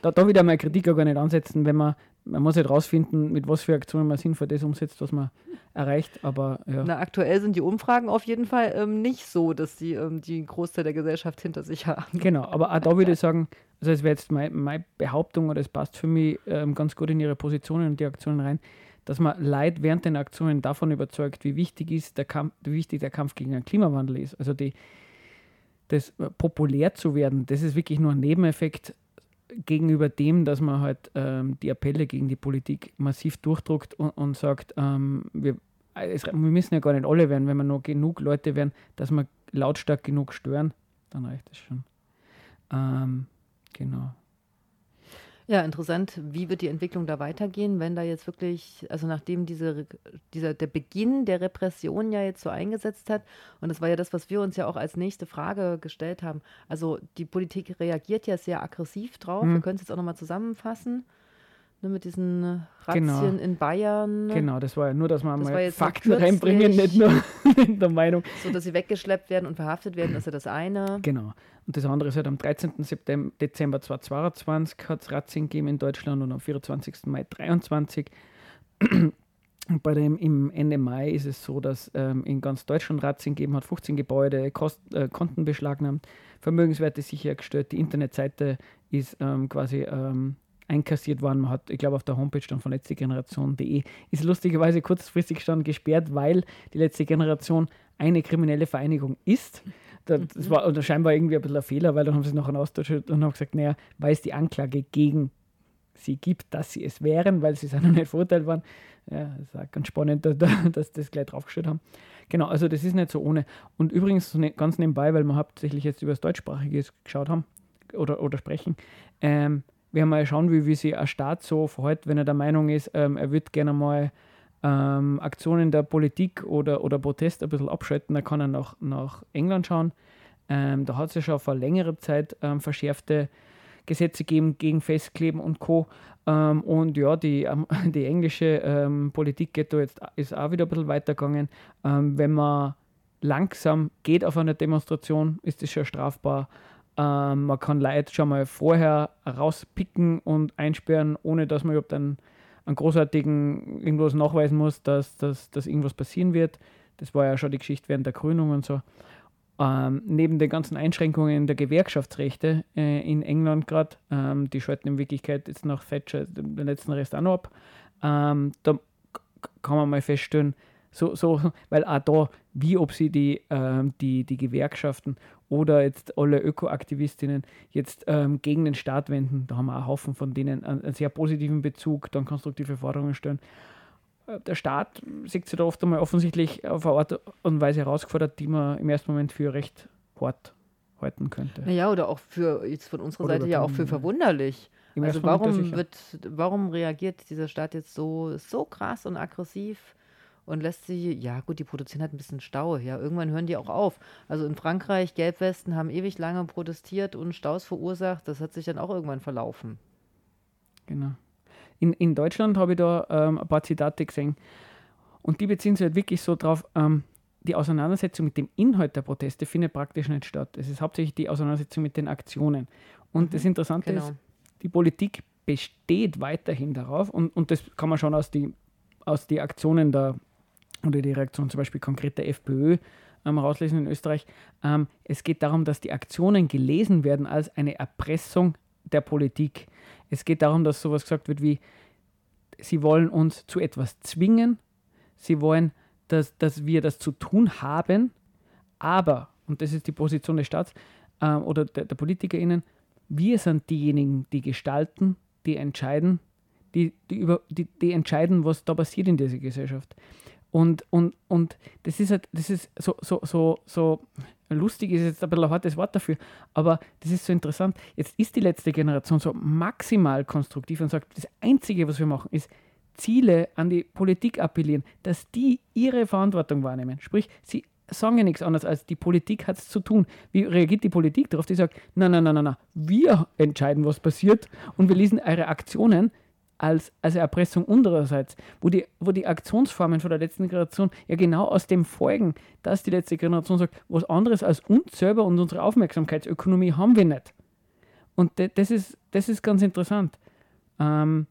A: da, da wieder mal Kritik auch gar nicht ansetzen, wenn man, man muss halt rausfinden, mit was für Aktionen man sinnvoll das umsetzt, was man erreicht. Aber ja.
B: Na, aktuell sind die Umfragen auf jeden Fall ähm, nicht so, dass sie ähm, die Großteil der Gesellschaft hinter sich haben.
A: Genau, aber auch da würde ich sagen, also es wäre jetzt mein, meine Behauptung oder es passt für mich ähm, ganz gut in ihre Positionen und die Aktionen rein, dass man Leute während den Aktionen davon überzeugt, wie wichtig ist der Kampf, wie wichtig der Kampf gegen den Klimawandel ist. Also die, das äh, populär zu werden, das ist wirklich nur ein Nebeneffekt gegenüber dem, dass man halt ähm, die Appelle gegen die Politik massiv durchdruckt und, und sagt, ähm, wir, es, wir müssen ja gar nicht alle werden, wenn wir nur genug Leute werden, dass wir lautstark genug stören, dann reicht das schon. Ähm, genau.
B: Ja, interessant. Wie wird die Entwicklung da weitergehen, wenn da jetzt wirklich, also nachdem diese, dieser, der Beginn der Repression ja jetzt so eingesetzt hat, und das war ja das, was wir uns ja auch als nächste Frage gestellt haben. Also die Politik reagiert ja sehr aggressiv drauf.
A: Hm.
B: Wir können es jetzt auch nochmal zusammenfassen. Ne, mit diesen äh,
A: Genau.
B: Razzien in Bayern.
A: Genau, das war ja nur, dass wir
B: Das
A: mal Fakten reinbringen, nicht nur in der Meinung.
B: So dass sie weggeschleppt werden und verhaftet werden, ist ja das eine.
A: Genau. Und das andere ist halt am 13. September, Dezember 2022 hat es Razzien gegeben in Deutschland und am 24. Mai 2023. Und bei dem im Ende Mai ist es so, dass ähm, in ganz Deutschland Razzien gegeben hat, 15 Gebäude, Kost, äh, Konten beschlagnahmt, Vermögenswerte sichergestellt, die Internetseite ist ähm, quasi ähm, einkassiert worden. Man hat, ich glaube, auf der Homepage dann von letzte Generation.de ist lustigerweise kurzfristig dann gesperrt, weil die letzte Generation eine kriminelle Vereinigung ist. Da- Das war oder scheinbar irgendwie ein bisschen ein Fehler, weil dann haben sie noch einen Austausch und haben gesagt, naja, weil es die Anklage gegen sie gibt, dass sie es wären, weil sie sind noch nicht verurteilt worden. Ja, das ist auch ganz spannend, da- da- dass sie das gleich draufgestellt haben. Genau, also das ist nicht so ohne. Und übrigens ne, ganz nebenbei, weil wir hauptsächlich jetzt über das Deutschsprachige geschaut haben oder, oder sprechen, ähm, wir haben mal schauen, wie, wie sich ein Staat so verhält, wenn er der Meinung ist, ähm, er würde gerne mal ähm, Aktionen der Politik oder, oder Protest ein bisschen abschalten, dann kann er nach, nach England schauen. Ähm, da hat es ja schon vor längerer Zeit ähm, verschärfte Gesetze gegeben gegen Festkleben und Co. Ähm, und ja, die, ähm, die englische Politik geht da jetzt ist auch wieder ein bisschen weitergegangen. Wenn man langsam geht auf einer Demonstration, ist das schon strafbar. Ähm, man kann Leute schon mal vorher rauspicken und einsperren, ohne dass man überhaupt einen, einen großartigen irgendwas nachweisen muss, dass, dass, dass irgendwas passieren wird. Das war ja schon die Geschichte während der Gründung und so. Ähm, neben den ganzen Einschränkungen der Gewerkschaftsrechte äh, in England gerade, ähm, die schalten in Wirklichkeit jetzt nach Thatcher den letzten Rest auch noch ab, ähm, da kann man mal feststellen, so, so, weil auch da, wie ob sie die, ähm, die, die Gewerkschaften oder jetzt alle Ökoaktivistinnen jetzt ähm, gegen den Staat wenden, da haben wir auch einen Haufen von denen einen, einen sehr positiven Bezug, dann konstruktive Forderungen stellen. Äh, Der Staat sieht sich da oft einmal offensichtlich auf eine Art und Weise herausgefordert, die man im ersten Moment für recht hart halten könnte.
B: Naja, oder auch für jetzt von unserer
A: Oder
B: Seite ja auch für verwunderlich. Also warum wird, warum reagiert dieser Staat jetzt so, so krass und aggressiv und lässt sie, ja gut, die produzieren halt ein bisschen Stau, ja, irgendwann hören die auch auf. Also in Frankreich, Gelbwesten haben ewig lange protestiert und Staus verursacht, das hat sich dann auch irgendwann verlaufen.
A: Genau. In, in Deutschland habe ich da ähm, ein paar Zitate gesehen und die beziehen sich halt wirklich so drauf, ähm, die Auseinandersetzung mit dem Inhalt der Proteste findet praktisch nicht statt. Es ist hauptsächlich die Auseinandersetzung mit den Aktionen. Und das Interessante
B: genau.
A: ist, die Politik besteht weiterhin darauf und, und das kann man schon aus die, aus die Aktionen der oder die Reaktion zum Beispiel konkret der FPÖ ähm, rauslesen in Österreich. Ähm, es geht darum, dass die Aktionen gelesen werden als eine Erpressung der Politik. Es geht darum, dass sowas gesagt wird wie, sie wollen uns zu etwas zwingen, sie wollen, dass, dass wir das zu tun haben, aber, und das ist die Position des Staats ähm, oder der, der PolitikerInnen, wir sind diejenigen, die gestalten, die entscheiden, die, die, über, die, die entscheiden, was da passiert in dieser Gesellschaft. Und, und, und das ist halt, das ist so, so, so, so lustig ist jetzt ein bisschen ein hartes Wort dafür, aber das ist so interessant. Jetzt ist die letzte Generation so maximal konstruktiv und sagt, das Einzige, was wir machen, ist Ziele an die Politik appellieren, dass die ihre Verantwortung wahrnehmen. Sprich, sie sagen ja nichts anderes als die Politik hat es zu tun. Wie reagiert die Politik darauf? Die sagt, nein, nein, nein, nein, nein, wir entscheiden, was passiert und wir lesen eure Aktionen als, als Erpressung unsererseits, wo die, wo die Aktionsformen von der letzten Generation ja genau aus dem folgen, dass die letzte Generation sagt, was anderes als uns selber und unsere Aufmerksamkeitsökonomie haben wir nicht. Und das, ist, das ist ganz interessant. Ähm,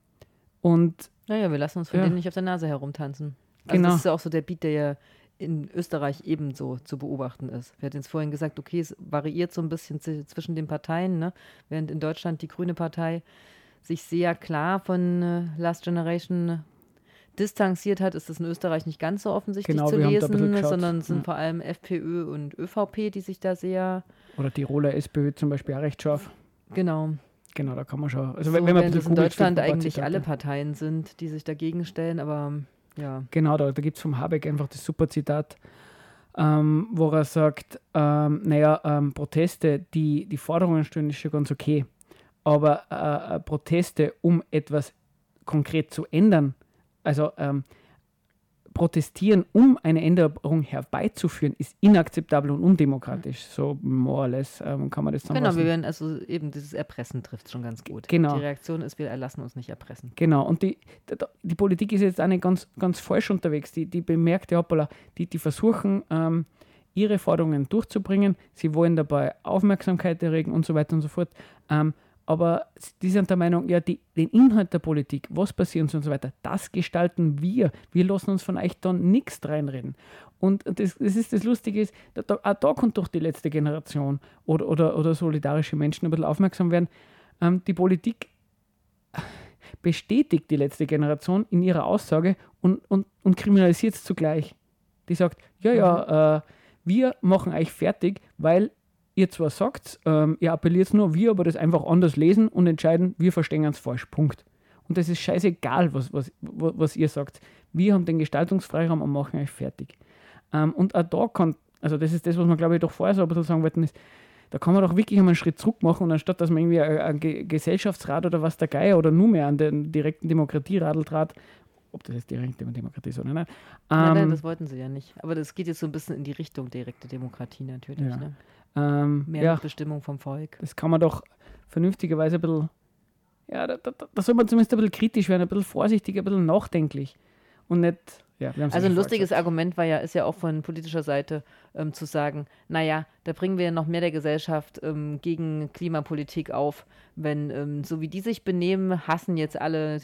A: und
B: Naja, wir lassen uns von
A: Ja.
B: denen nicht auf der Nase herumtanzen. Also
A: Genau.
B: das ist ja auch so der Beat, der ja in Österreich ebenso zu beobachten ist. Wir hatten jetzt vorhin gesagt, okay, es variiert so ein bisschen zwischen den Parteien, ne? während in Deutschland die Grüne Partei sich sehr klar von äh, Last Generation distanziert hat, ist das in Österreich nicht ganz so offensichtlich
A: Genau,
B: zu lesen, sondern es sind
A: Ja.
B: vor allem FPÖ und ÖVP, die sich da sehr,
A: oder Tiroler SPÖ zum Beispiel auch recht scharf.
B: genau,
A: Genau, da kann man schon. Also
B: so,
A: wenn, man ein
B: in Deutschland eigentlich
A: Zitate.
B: alle Parteien sind, die sich dagegen stellen, aber ja.
A: Genau, da, da gibt es vom Habeck einfach das super Zitat, ähm, wo er sagt, ähm, naja, ähm, Proteste, die, die Forderungen stellen, ist schon ganz okay, aber äh, äh, Proteste, um etwas konkret zu ändern, also ähm, protestieren, um eine Änderung herbeizuführen, ist inakzeptabel und undemokratisch. So more or less ähm, kann man das
B: Genau,
A: zusammenfassen.
B: wir werden also eben dieses Erpressen trifft schon ganz gut.
A: Genau.
B: Die Reaktion ist, wir erlassen uns nicht erpressen.
A: Genau, und die, die, Politik ist jetzt nicht ganz, ganz falsch unterwegs. Die, die bemerkt ja, hoppala, die, die versuchen, ähm, ihre Forderungen durchzubringen. Sie wollen dabei Aufmerksamkeit erregen und so weiter und so fort. Ähm, aber die sind der Meinung, ja, die, den Inhalt der Politik, was passiert und so weiter, das gestalten wir. Wir lassen uns von euch da nichts reinreden. Und das, das ist das Lustige ist, da, da, auch da kommt doch die letzte Generation oder, oder, oder solidarische Menschen ein bisschen aufmerksam werden. Ähm, die Politik bestätigt die letzte Generation in ihrer Aussage und, und, und kriminalisiert es zugleich. Die sagt, ja, ja, äh, wir machen euch fertig, weil ihr zwar sagt, ähm, ihr appelliert nur, wir aber das einfach anders lesen und entscheiden, wir verstehen es falsch. Punkt. Und das ist scheißegal, was, was, wa- was ihr sagt. Wir haben den Gestaltungsfreiraum und machen euch fertig. Ähm, und auch da kann, also das ist das, was wir glaube ich doch vorher so ein bisschen sagen wollten, ist, da kann man doch wirklich einmal einen Schritt zurück machen und anstatt, dass man irgendwie ein, ein Ge- Gesellschaftsrat oder was der Geier oder nur mehr an den direkten Demokratieradel ob das jetzt direkte Demokratie ist oder nicht.
B: Nein, nein,
A: ähm,
B: das wollten sie ja nicht. Aber das geht jetzt so ein bisschen in die Richtung direkte Demokratie natürlich.
A: Ja.
B: Ne?
A: Ähm,
B: Mehr
A: ja,
B: Mitbestimmung vom Volk.
A: das kann man doch vernünftigerweise ein bisschen, ja, da, da, da soll man zumindest ein bisschen kritisch werden, ein bisschen vorsichtig, ein bisschen nachdenklich. Und nicht, ja,
B: Also
A: ja
B: ein lustiges
A: vorher
B: Argument war ja, ist ja auch von politischer Seite ähm, zu sagen, naja, da bringen wir noch mehr der Gesellschaft ähm, gegen Klimapolitik auf, wenn ähm, so wie die sich benehmen, hassen jetzt alle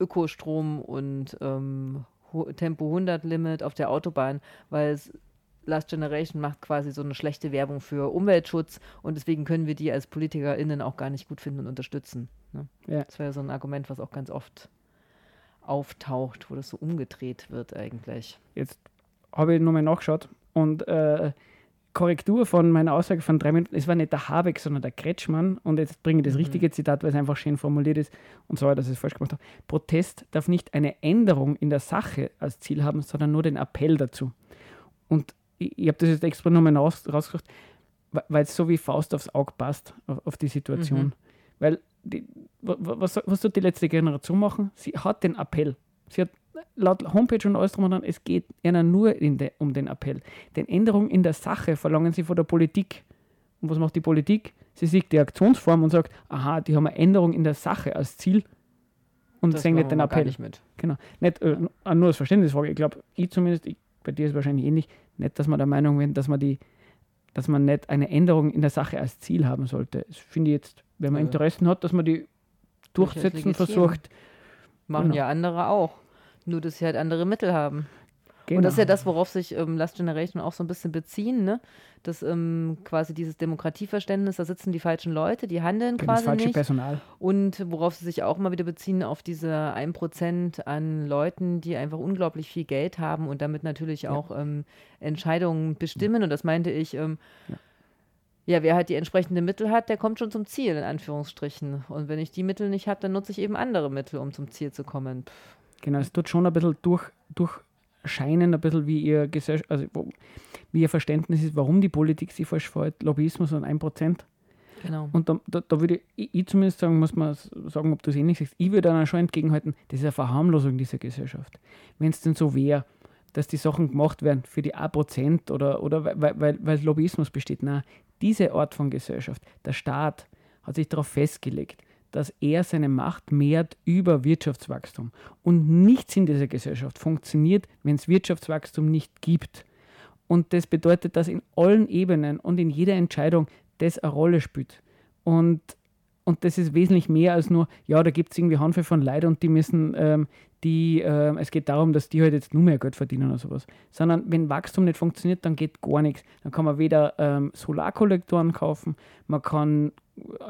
B: Ökostrom und ähm, Tempo 100 Limit auf der Autobahn, weil es Last Generation macht quasi so eine schlechte Werbung für Umweltschutz und deswegen können wir die als PolitikerInnen auch gar nicht gut finden und unterstützen. Ne?
A: Ja.
B: Das wäre so ein Argument, was auch ganz oft auftaucht, wo das so umgedreht wird eigentlich.
A: Jetzt habe ich nochmal nachgeschaut und äh, Korrektur von meiner Aussage von drei Minuten, es war nicht der Habeck, sondern der Kretschmann und jetzt bringe ich das richtige Zitat, weil es einfach schön formuliert ist und sorry, dass ich es falsch gemacht habe. Protest darf nicht eine Änderung in der Sache als Ziel haben, sondern nur den Appell dazu. Und ich, ich habe das jetzt extra nochmal raus, rausgesucht, weil- es so wie Faust aufs Auge passt, auf, auf die Situation. Weil, die, wa- wa- was, was tut die letzte Generation machen? Sie hat den Appell. Sie hat laut Homepage und alles drum und dran, es geht ihnen nur in de, um den Appell. Den Änderung in der Sache verlangen sie von der Politik. Und was macht die Politik? Sie sieht die Aktionsform und sagt, aha, die haben eine Änderung in der Sache als Ziel und
B: Das
A: sehen nicht den Appell.
B: nicht mit.
A: Genau. Nicht, äh, nur als Verständnisfrage. Ich glaube, ich zumindest, ich, bei dir ist es wahrscheinlich ähnlich, nicht, dass man der Meinung bin, dass man die, dass man nicht eine Änderung in der Sache als Ziel haben sollte. Das finde ich jetzt, wenn man
B: Ja.
A: Interessen hat, dass man die durchsetzen versucht.
B: Machen
A: Genau.
B: ja andere auch. Nur, dass sie halt andere Mittel haben.
A: Genau.
B: Und das ist ja das, worauf sich ähm, Last Generation auch so ein bisschen beziehen, ne? Das ähm, quasi dieses Demokratieverständnis, da sitzen die falschen Leute, die handeln
A: Genau, das
B: quasi
A: falsche
B: nicht.
A: Personal.
B: Und worauf sie sich auch mal wieder beziehen, auf diese 1% an Leuten, die einfach unglaublich viel Geld haben und damit natürlich auch ähm, Entscheidungen bestimmen. Und das meinte ich, ähm, ja. wer halt die entsprechenden Mittel hat, der kommt schon zum Ziel, in Anführungsstrichen. Und wenn ich die Mittel nicht habe, dann nutze ich eben andere Mittel, um zum Ziel zu kommen. Pff,
A: Genau, es tut schon ein bisschen durch, durchscheinen, ein bisschen wie ihr, Gesell also, wie ihr Verständnis ist, warum die Politik sich falsch verhält. Lobbyismus und 1%.
B: Genau.
A: Und da, da, da würde ich, ich zumindest sagen, muss man sagen, ob du es ähnlich siehst. Ich würde dann schon entgegenhalten, das ist eine Verharmlosung dieser Gesellschaft. Wenn es denn so wäre, dass die Sachen gemacht werden für die 1% oder, oder weil, weil- weil, weil Lobbyismus besteht. Nein, diese Art von Gesellschaft, der Staat hat sich darauf festgelegt, dass er seine Macht mehrt über Wirtschaftswachstum. Und nichts in dieser Gesellschaft funktioniert, wenn es Wirtschaftswachstum nicht gibt. Und das bedeutet, dass in allen Ebenen und in jeder Entscheidung das eine Rolle spielt. Und, und das ist wesentlich mehr als nur, ja, da gibt es irgendwie Handvoll von Leuten und die müssen, ähm, die, ähm, es geht darum, dass die halt jetzt nur mehr Geld verdienen oder sowas. Sondern wenn Wachstum nicht funktioniert, dann geht gar nichts. Dann kann man weder ähm, Solarkollektoren kaufen, man kann,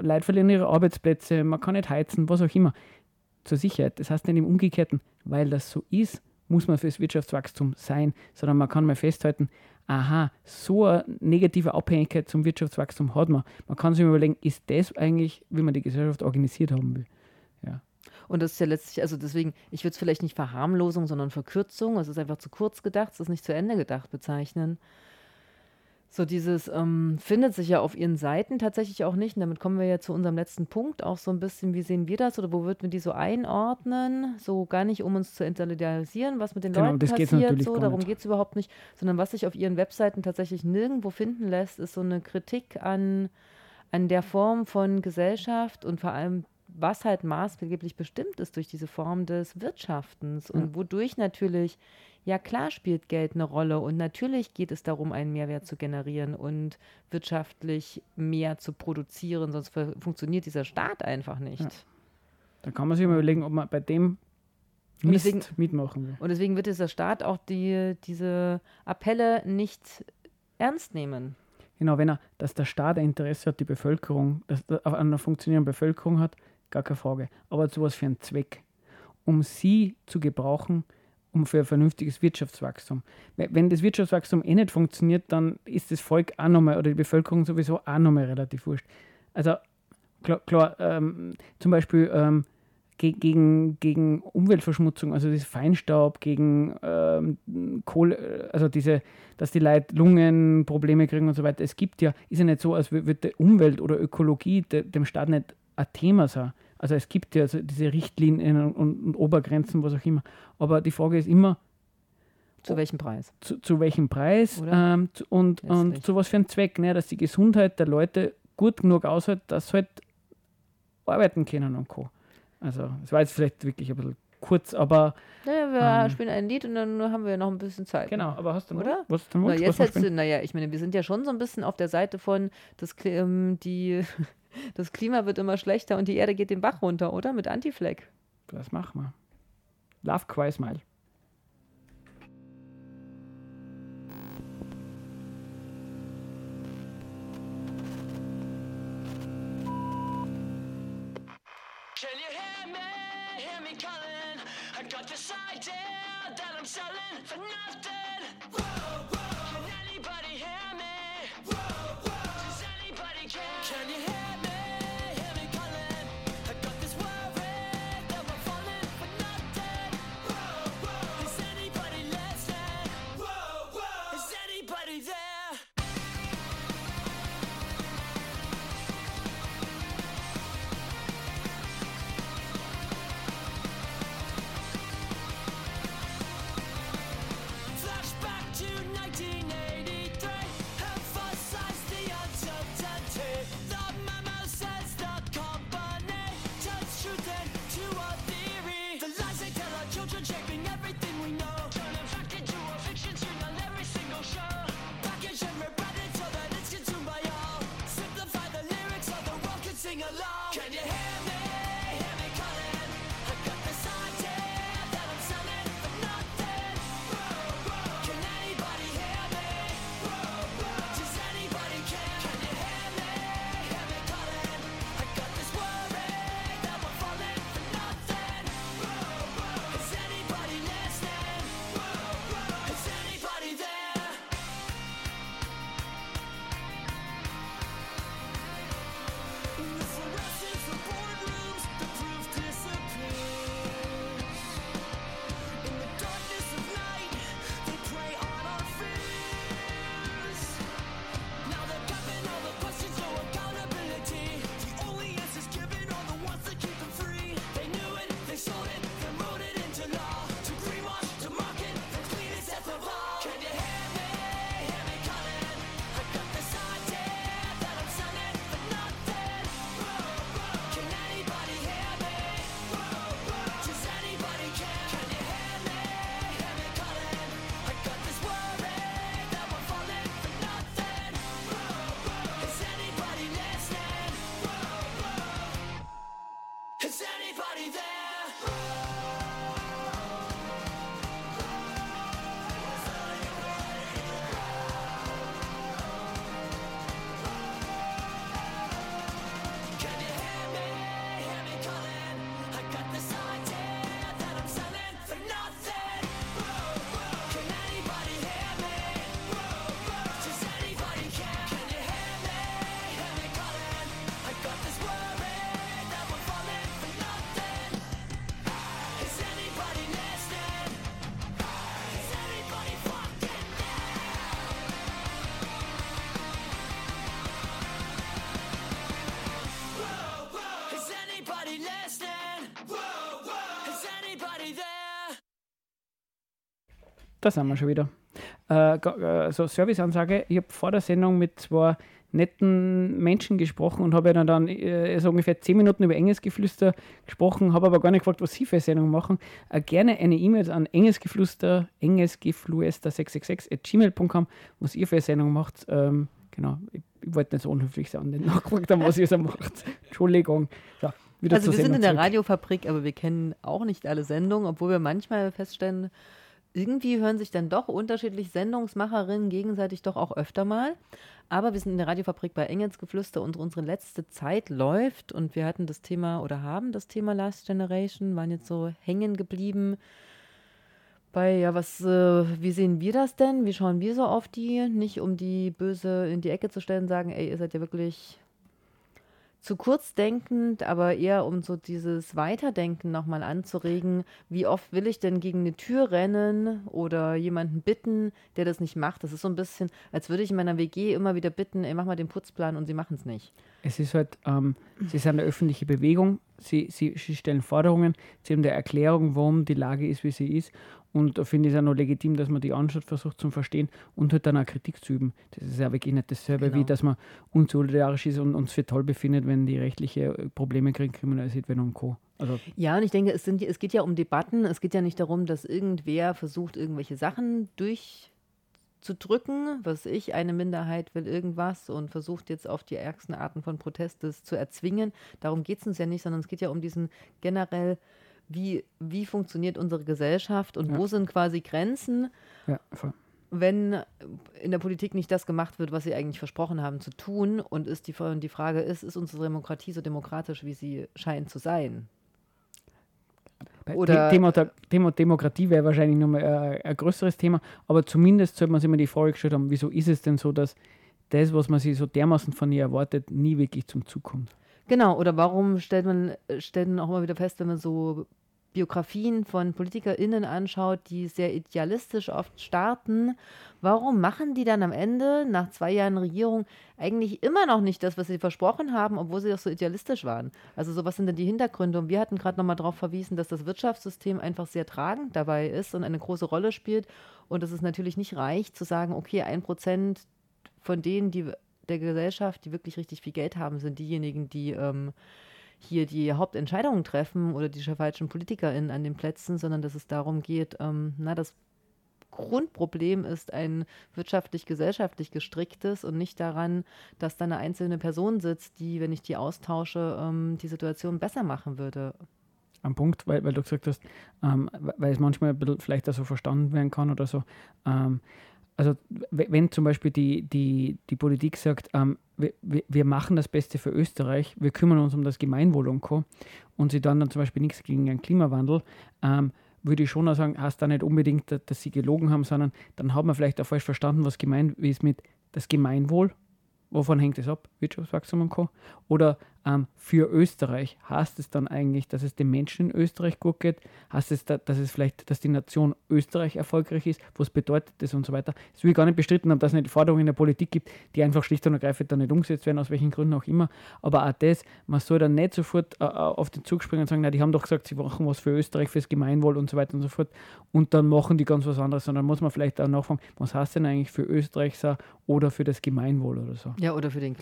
A: Leute verlieren ihre Arbeitsplätze, man kann nicht heizen, was auch immer. Zur Sicherheit. Das heißt nicht im Umgekehrten, weil das so ist, muss man fürs Wirtschaftswachstum sein, sondern man kann mal festhalten, aha, so eine negative Abhängigkeit zum Wirtschaftswachstum hat man. Man kann sich überlegen, ist das eigentlich, wie man die Gesellschaft organisiert haben will? Ja.
B: Und das ist ja letztlich, also deswegen, ich würde es vielleicht nicht Verharmlosung, sondern Verkürzung, es ist einfach zu kurz gedacht, es ist nicht zu Ende gedacht bezeichnen. So dieses ähm, findet sich ja auf ihren Seiten tatsächlich auch nicht. Und damit kommen wir ja zu unserem letzten Punkt auch so ein bisschen, wie sehen wir das oder wo würden wir die so einordnen? So gar nicht, um uns zu solidarisieren, was mit den
A: Genau,
B: Leuten passiert, so, darum geht es überhaupt nicht, sondern was sich auf ihren Webseiten tatsächlich nirgendwo finden lässt, ist so eine Kritik an, an der Form von Gesellschaft und vor allem was halt maßgeblich bestimmt ist durch diese Form des Wirtschaftens und wodurch natürlich, ja klar spielt Geld eine Rolle und natürlich geht es darum, einen Mehrwert zu generieren und wirtschaftlich mehr zu produzieren, sonst fu- funktioniert dieser Staat einfach nicht.
A: Ja. Da kann man sich mal überlegen, ob man bei dem Mist
B: deswegen-
A: mitmachen will.
B: Und deswegen wird dieser Staat auch die, diese Appelle nicht ernst nehmen.
A: Genau, wenn er, dass der Staat ein Interesse hat, die Bevölkerung, dass er auf einer funktionierenden Bevölkerung hat, gar keine Frage. Aber zu was für einen Zweck? Um sie zu gebrauchen, um für ein vernünftiges Wirtschaftswachstum. Wenn das Wirtschaftswachstum eh nicht funktioniert, dann ist das Volk auch nochmal oder die Bevölkerung sowieso auch nochmal relativ wurscht. Also klar, klar ähm, zum Beispiel ähm, ge gegen, gegen Umweltverschmutzung, also das Feinstaub, gegen ähm, Kohle, also diese, dass die Leute Lungenprobleme kriegen und so weiter. Es gibt ja, ist ja nicht so, als wür- würde Umwelt oder Ökologie de, dem Staat nicht ein Thema sein. Also es gibt ja so diese Richtlinien und, und, Obergrenzen, was auch immer. Aber die Frage ist immer,
B: Zu welchem Preis?
A: zu, zu welchem Preis ähm, zu, und, und zu was für einem Zweck, ne? dass die Gesundheit der Leute gut genug aushält, dass sie halt arbeiten können und Co. Also, es war jetzt vielleicht wirklich ein bisschen kurz, aber
B: Naja, wir
A: Ähm.
B: spielen ein Lied und dann haben wir noch ein bisschen Zeit.
A: genau, aber hast du noch,
B: Oder?
A: was du
B: Na, jetzt
A: was
B: hättest du, naja, ich meine, wir sind ja schon so ein bisschen auf der Seite von, das, Kli- ähm, die, das Klima wird immer schlechter und die Erde geht den Bach runter, oder? Mit Anti-Flag.
A: Das machen wir. Love Cry Smile.
G: Can you hear me? Hear
A: Da sind wir schon wieder. Äh, äh, so Serviceansage. Ich habe vor der Sendung mit zwei netten Menschen gesprochen und habe ihnen dann äh, so ungefähr zehn Minuten über Engesgeflüster gesprochen, habe aber gar nicht gefragt, was sie für eine Sendung machen. Äh, gerne eine E-Mail an engesgeflüster, engesgefluester666 at gmail.com, was ihr für eine Sendung macht. Ähm, genau, ich, ich wollte nicht so unhöflich sein nicht nachgefragt haben, was ihr so macht. Entschuldigung. So,
B: Also wir sind
A: Sendung
B: in der
A: zurück.
B: Radiofabrik, aber wir kennen auch nicht alle Sendungen, obwohl wir manchmal feststellen, irgendwie hören sich dann doch unterschiedlich Sendungsmacherinnen gegenseitig doch auch öfter mal. Aber wir sind in der Radiofabrik bei Engelsgeflüster und unsere letzte Zeit läuft und wir hatten das Thema oder haben das Thema Last Generation, waren jetzt so hängen geblieben. Bei, ja, was, äh, wie sehen wir das denn? Wie schauen wir so auf die? Nicht um die böse in die Ecke zu stellen, sagen, ey, ihr seid ja wirklich zu kurz denkend, aber eher um so dieses Weiterdenken nochmal anzuregen. Wie oft will ich denn gegen eine Tür rennen oder jemanden bitten, der das nicht macht? Das ist so ein bisschen, als würde ich in meiner WG immer wieder bitten, ey, mach mal den Putzplan und sie machen es nicht.
A: Es ist halt, ähm, sie sind eine öffentliche Bewegung, sie, sie, sie stellen Forderungen, sie haben eine Erklärung, warum die Lage ist, wie sie ist. Und da finde ich es auch noch legitim, dass man die anschaut, versucht zu verstehen und halt dann auch Kritik zu üben. Das ist ja wirklich nicht dasselbe,
B: Genau.
A: wie dass man unsolidarisch ist und uns für toll befindet, wenn die rechtliche äh, Probleme kriegen, kriminalisiert werden und Co. Also
B: Ja, und ich denke, es, sind, es geht ja um Debatten. Es geht ja nicht darum, dass irgendwer versucht, irgendwelche Sachen durchzudrücken. Was ich, eine Minderheit will irgendwas und versucht jetzt auf die ärgsten Arten von Protest das zu erzwingen. Darum geht es uns ja nicht, sondern es geht ja um diesen generell, wie, wie funktioniert unsere Gesellschaft und
A: Ja.
B: wo sind quasi Grenzen,
A: ja,
B: wenn in der Politik nicht das gemacht wird, was sie eigentlich versprochen haben zu tun. Und ist die, und die Frage ist, ist unsere Demokratie so demokratisch, wie sie scheint zu sein? Oder-
A: The- Thema, Thema Demokratie wäre wahrscheinlich nochmal ein, ein größeres Thema, aber zumindest sollte man sich immer die Frage gestellt haben, wieso ist es denn so, dass das, was man sich so dermaßen von ihr erwartet, nie wirklich zum Zug kommt.
B: Genau, oder warum stellt man, äh, stellt man auch immer wieder fest, wenn man so Biografien von PolitikerInnen anschaut, die sehr idealistisch oft starten, warum machen die dann am Ende, nach zwei Jahren Regierung, eigentlich immer noch nicht das, was sie versprochen haben, obwohl sie doch so idealistisch waren? Also so, was sind denn die Hintergründe? Und wir hatten gerade nochmal darauf verwiesen, dass das Wirtschaftssystem einfach sehr tragend dabei ist und eine große Rolle spielt und dass es natürlich nicht reicht zu sagen, okay, ein Prozent von denen, die der Gesellschaft, die wirklich richtig viel Geld haben, sind diejenigen, die ähm, hier die Hauptentscheidungen treffen oder die falschen PolitikerInnen an den Plätzen, sondern dass es darum geht, ähm, na, das Grundproblem ist ein wirtschaftlich-gesellschaftlich gestricktes und nicht daran, dass da eine einzelne Person sitzt, die, wenn ich die austausche, ähm, die Situation besser machen würde.
A: Am Punkt, weil, weil du gesagt hast, ähm, weil es manchmal ein bisschen vielleicht auch so verstanden werden kann oder so. Ähm, also wenn zum Beispiel die, die, die Politik sagt, ähm, wir, wir, machen das Beste für Österreich, wir kümmern uns um das Gemeinwohl und Co. und sie dann, dann zum Beispiel nichts gegen den Klimawandel, ähm, würde ich schon auch sagen, heißt da nicht unbedingt, dass, dass sie gelogen haben, sondern dann hat man vielleicht auch falsch verstanden, was gemeint ist mit das Gemeinwohl. Wovon hängt es ab? Wirtschaftswachstum und Co. Oder ähm, für Österreich heißt es dann eigentlich, dass es den Menschen in Österreich gut geht? Heißt es, da, dass es vielleicht, dass die Nation Österreich erfolgreich ist? Was bedeutet das und so weiter? Das will gar nicht bestritten haben, dass es nicht Forderungen in der Politik gibt, die einfach schlicht und ergreifend dann nicht umgesetzt werden, aus welchen Gründen auch immer. Aber auch das, man soll dann nicht sofort äh, äh, auf den Zug springen und sagen, na, die haben doch gesagt, sie machen was für Österreich, fürs Gemeinwohl und so weiter und so fort. Und dann machen die ganz was anderes, sondern muss man vielleicht auch nachfragen, was heißt denn eigentlich für Österreich so oder für das Gemeinwohl oder so.
B: Ja, oder für den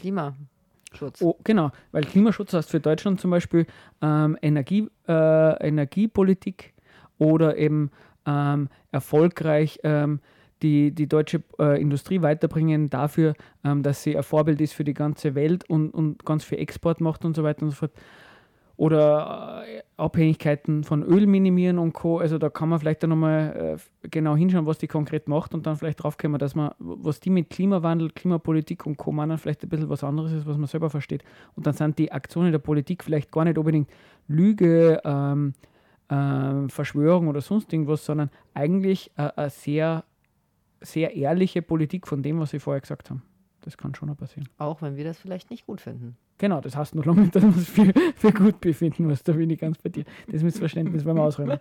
B: Klimaschutz.
A: Oh, genau, weil Klimaschutz heißt für Deutschland zum Beispiel ähm, Energie, äh, Energiepolitik oder eben ähm, erfolgreich ähm, die, die deutsche äh, Industrie weiterbringen dafür, ähm, dass sie ein Vorbild ist für die ganze Welt und, und ganz viel Export macht und so weiter und so fort. Oder äh, Abhängigkeiten von Öl minimieren und Co. Also da kann man vielleicht dann nochmal äh, genau hinschauen, was die konkret macht und dann vielleicht draufkommen, dass man, was die mit Klimawandel, Klimapolitik und Co. meinen, vielleicht ein bisschen was anderes ist, was man selber versteht. Und dann sind die Aktionen der Politik vielleicht gar nicht unbedingt Lüge, ähm, ähm, Verschwörung oder sonst irgendwas, sondern eigentlich äh, eine sehr, sehr ehrliche Politik von dem, was sie vorher gesagt haben. Das kann schon noch passieren.
B: Auch wenn wir das vielleicht nicht gut finden.
A: Genau, das heißt noch lange nicht, dass wir es für, für gut befinden, was da bin ich ganz bei dir. Das Missverständnis werden wir ausräumen.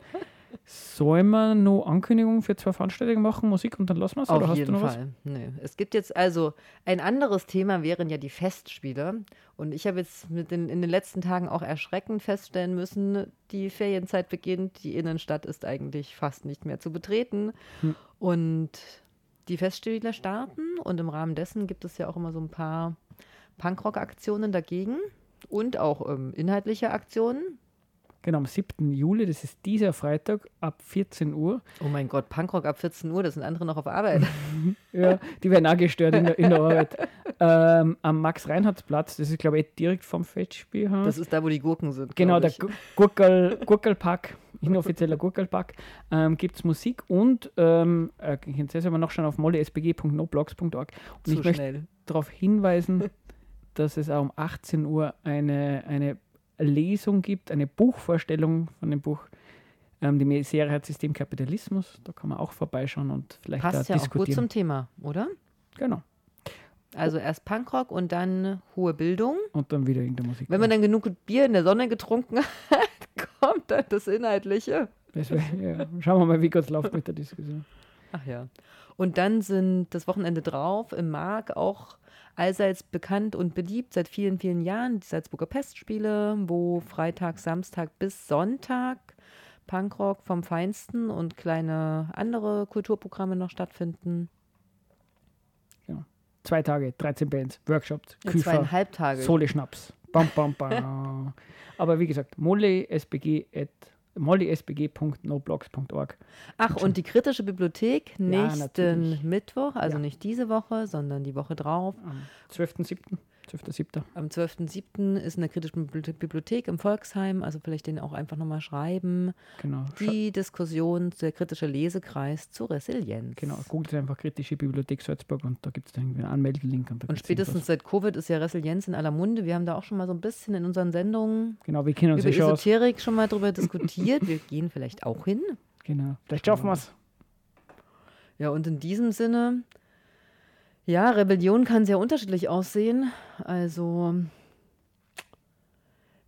A: Sollen wir noch Ankündigungen für zwei Veranstaltungen machen, Musik und dann lassen wir es? Oder
B: Auf
A: hast
B: jeden
A: du noch
B: Fall. Nee. Es gibt jetzt also ein anderes Thema wären ja die Festspiele. Und ich habe jetzt mit den, in den letzten Tagen auch erschreckend feststellen müssen, die Ferienzeit beginnt, die Innenstadt ist eigentlich fast nicht mehr zu betreten.
A: Hm. Und
B: die Festspiele starten und im Rahmen dessen gibt es ja auch immer so ein paar Punkrock-Aktionen dagegen und auch ähm, inhaltliche Aktionen.
A: Genau, am 7. Juli, das ist dieser Freitag ab 14 Uhr.
B: Oh mein Gott, Punkrock ab 14 Uhr, das sind andere noch auf Arbeit.
A: Ja, die werden auch gestört in der, in der Arbeit. Ähm, am Max-Reinhardt-Platz, das ist, glaube ich, direkt vom Festspielhaus.
B: Das ist da, wo die Gurken sind.
A: Genau, der Gurkel, Gurkelpark inoffizieller Gurkelpack, ähm, gibt es Musik und ähm, äh, ich kann es aber noch schon auf mollesbg.noblogs.org und
B: Zu
A: ich möchte
B: schnell.
A: darauf hinweisen, dass es auch um 18 Uhr eine, eine Lesung gibt, eine Buchvorstellung von dem Buch. Ähm, die Serie hat System Kapitalismus, da kann man auch vorbeischauen und vielleicht
B: Passt
A: da
B: ja auch gut
A: diskutieren.
B: zum Thema, oder?
A: genau.
B: Also erst Punkrock und dann hohe Bildung.
A: Und dann wieder irgendeine Musik.
B: Wenn man dann genug Bier in der Sonne getrunken hat, kommt dann das Inhaltliche.
A: Das wär, ja, schauen wir mal, wie Gott läuft mit der Diskussion.
B: Ach ja. Und dann sind das Wochenende drauf im Mark auch allseits bekannt und beliebt seit vielen, vielen Jahren die Salzburger Pestspiele, wo Freitag, Samstag bis Sonntag Punkrock vom Feinsten und kleine andere Kulturprogramme noch stattfinden.
A: Zwei Tage, 13 Bands, Workshops,
B: Ja,
A: Küfer,
B: zweieinhalb Tage.
A: Sole Schnaps. Bam, bam, bam. Aber wie gesagt, mollysbg at mollysbg.noblogs.org.
B: Ach, und die kritische Bibliothek
A: Ja,
B: nächsten
A: natürlich.
B: Mittwoch, also
A: Ja.
B: nicht diese Woche, sondern die Woche drauf.
A: Am 12.07. 12.07.
B: Am 12.07. ist in der kritischen Bibli- Bibliothek im Volksheim, also vielleicht den auch einfach nochmal schreiben.
A: Genau.
B: Die Diskussion, der kritische Lesekreis zu Resilienz.
A: Genau, googelt einfach kritische Bibliothek Salzburg und da gibt es dann irgendwie einen Anmeldelink. Und,
B: Und spätestens seit Covid ist ja Resilienz in aller Munde. Wir haben da auch schon mal so ein bisschen in unseren Sendungen.
A: Genau, wir kennen uns
B: über
A: ja.
B: Esoterik schon mal drüber diskutiert. Wir gehen vielleicht auch hin.
A: Genau. Vielleicht schaffen wir es.
B: Ja, und in diesem Sinne, ja, Rebellion kann sehr unterschiedlich aussehen. Also,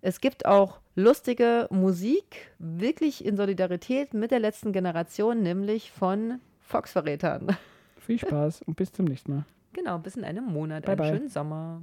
B: es gibt auch lustige Musik, wirklich in Solidarität mit der letzten Generation, nämlich von Volksverrätern.
A: Viel Spaß und bis zum nächsten Mal.
B: Genau, bis in einem Monat.
A: Bye,
B: einen
A: bye.
B: schönen Sommer.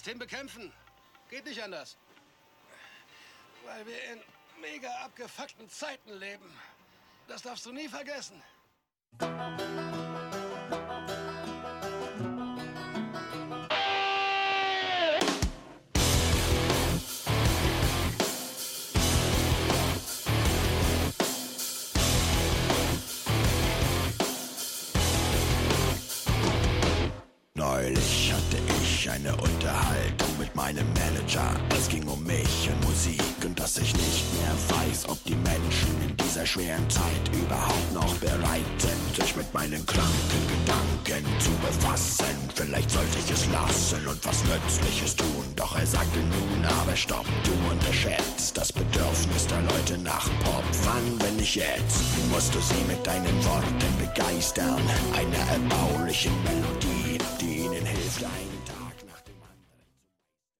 G: System
H: bekämpfen. Geht nicht anders. Weil wir in mega abgefuckten Zeiten leben. Das darfst du nie vergessen.
I: Schweren Zeit überhaupt noch bereit sind, sich mit meinen kranken Gedanken zu befassen. Vielleicht sollte ich es lassen und was Nützliches tun. Doch er sagte nun, aber stopp, du unterschätzt das Bedürfnis der Leute nach Pop. Wann, wenn nicht jetzt? Musst du sie mit deinen Worten begeistern. Einer erbaulichen Melodie,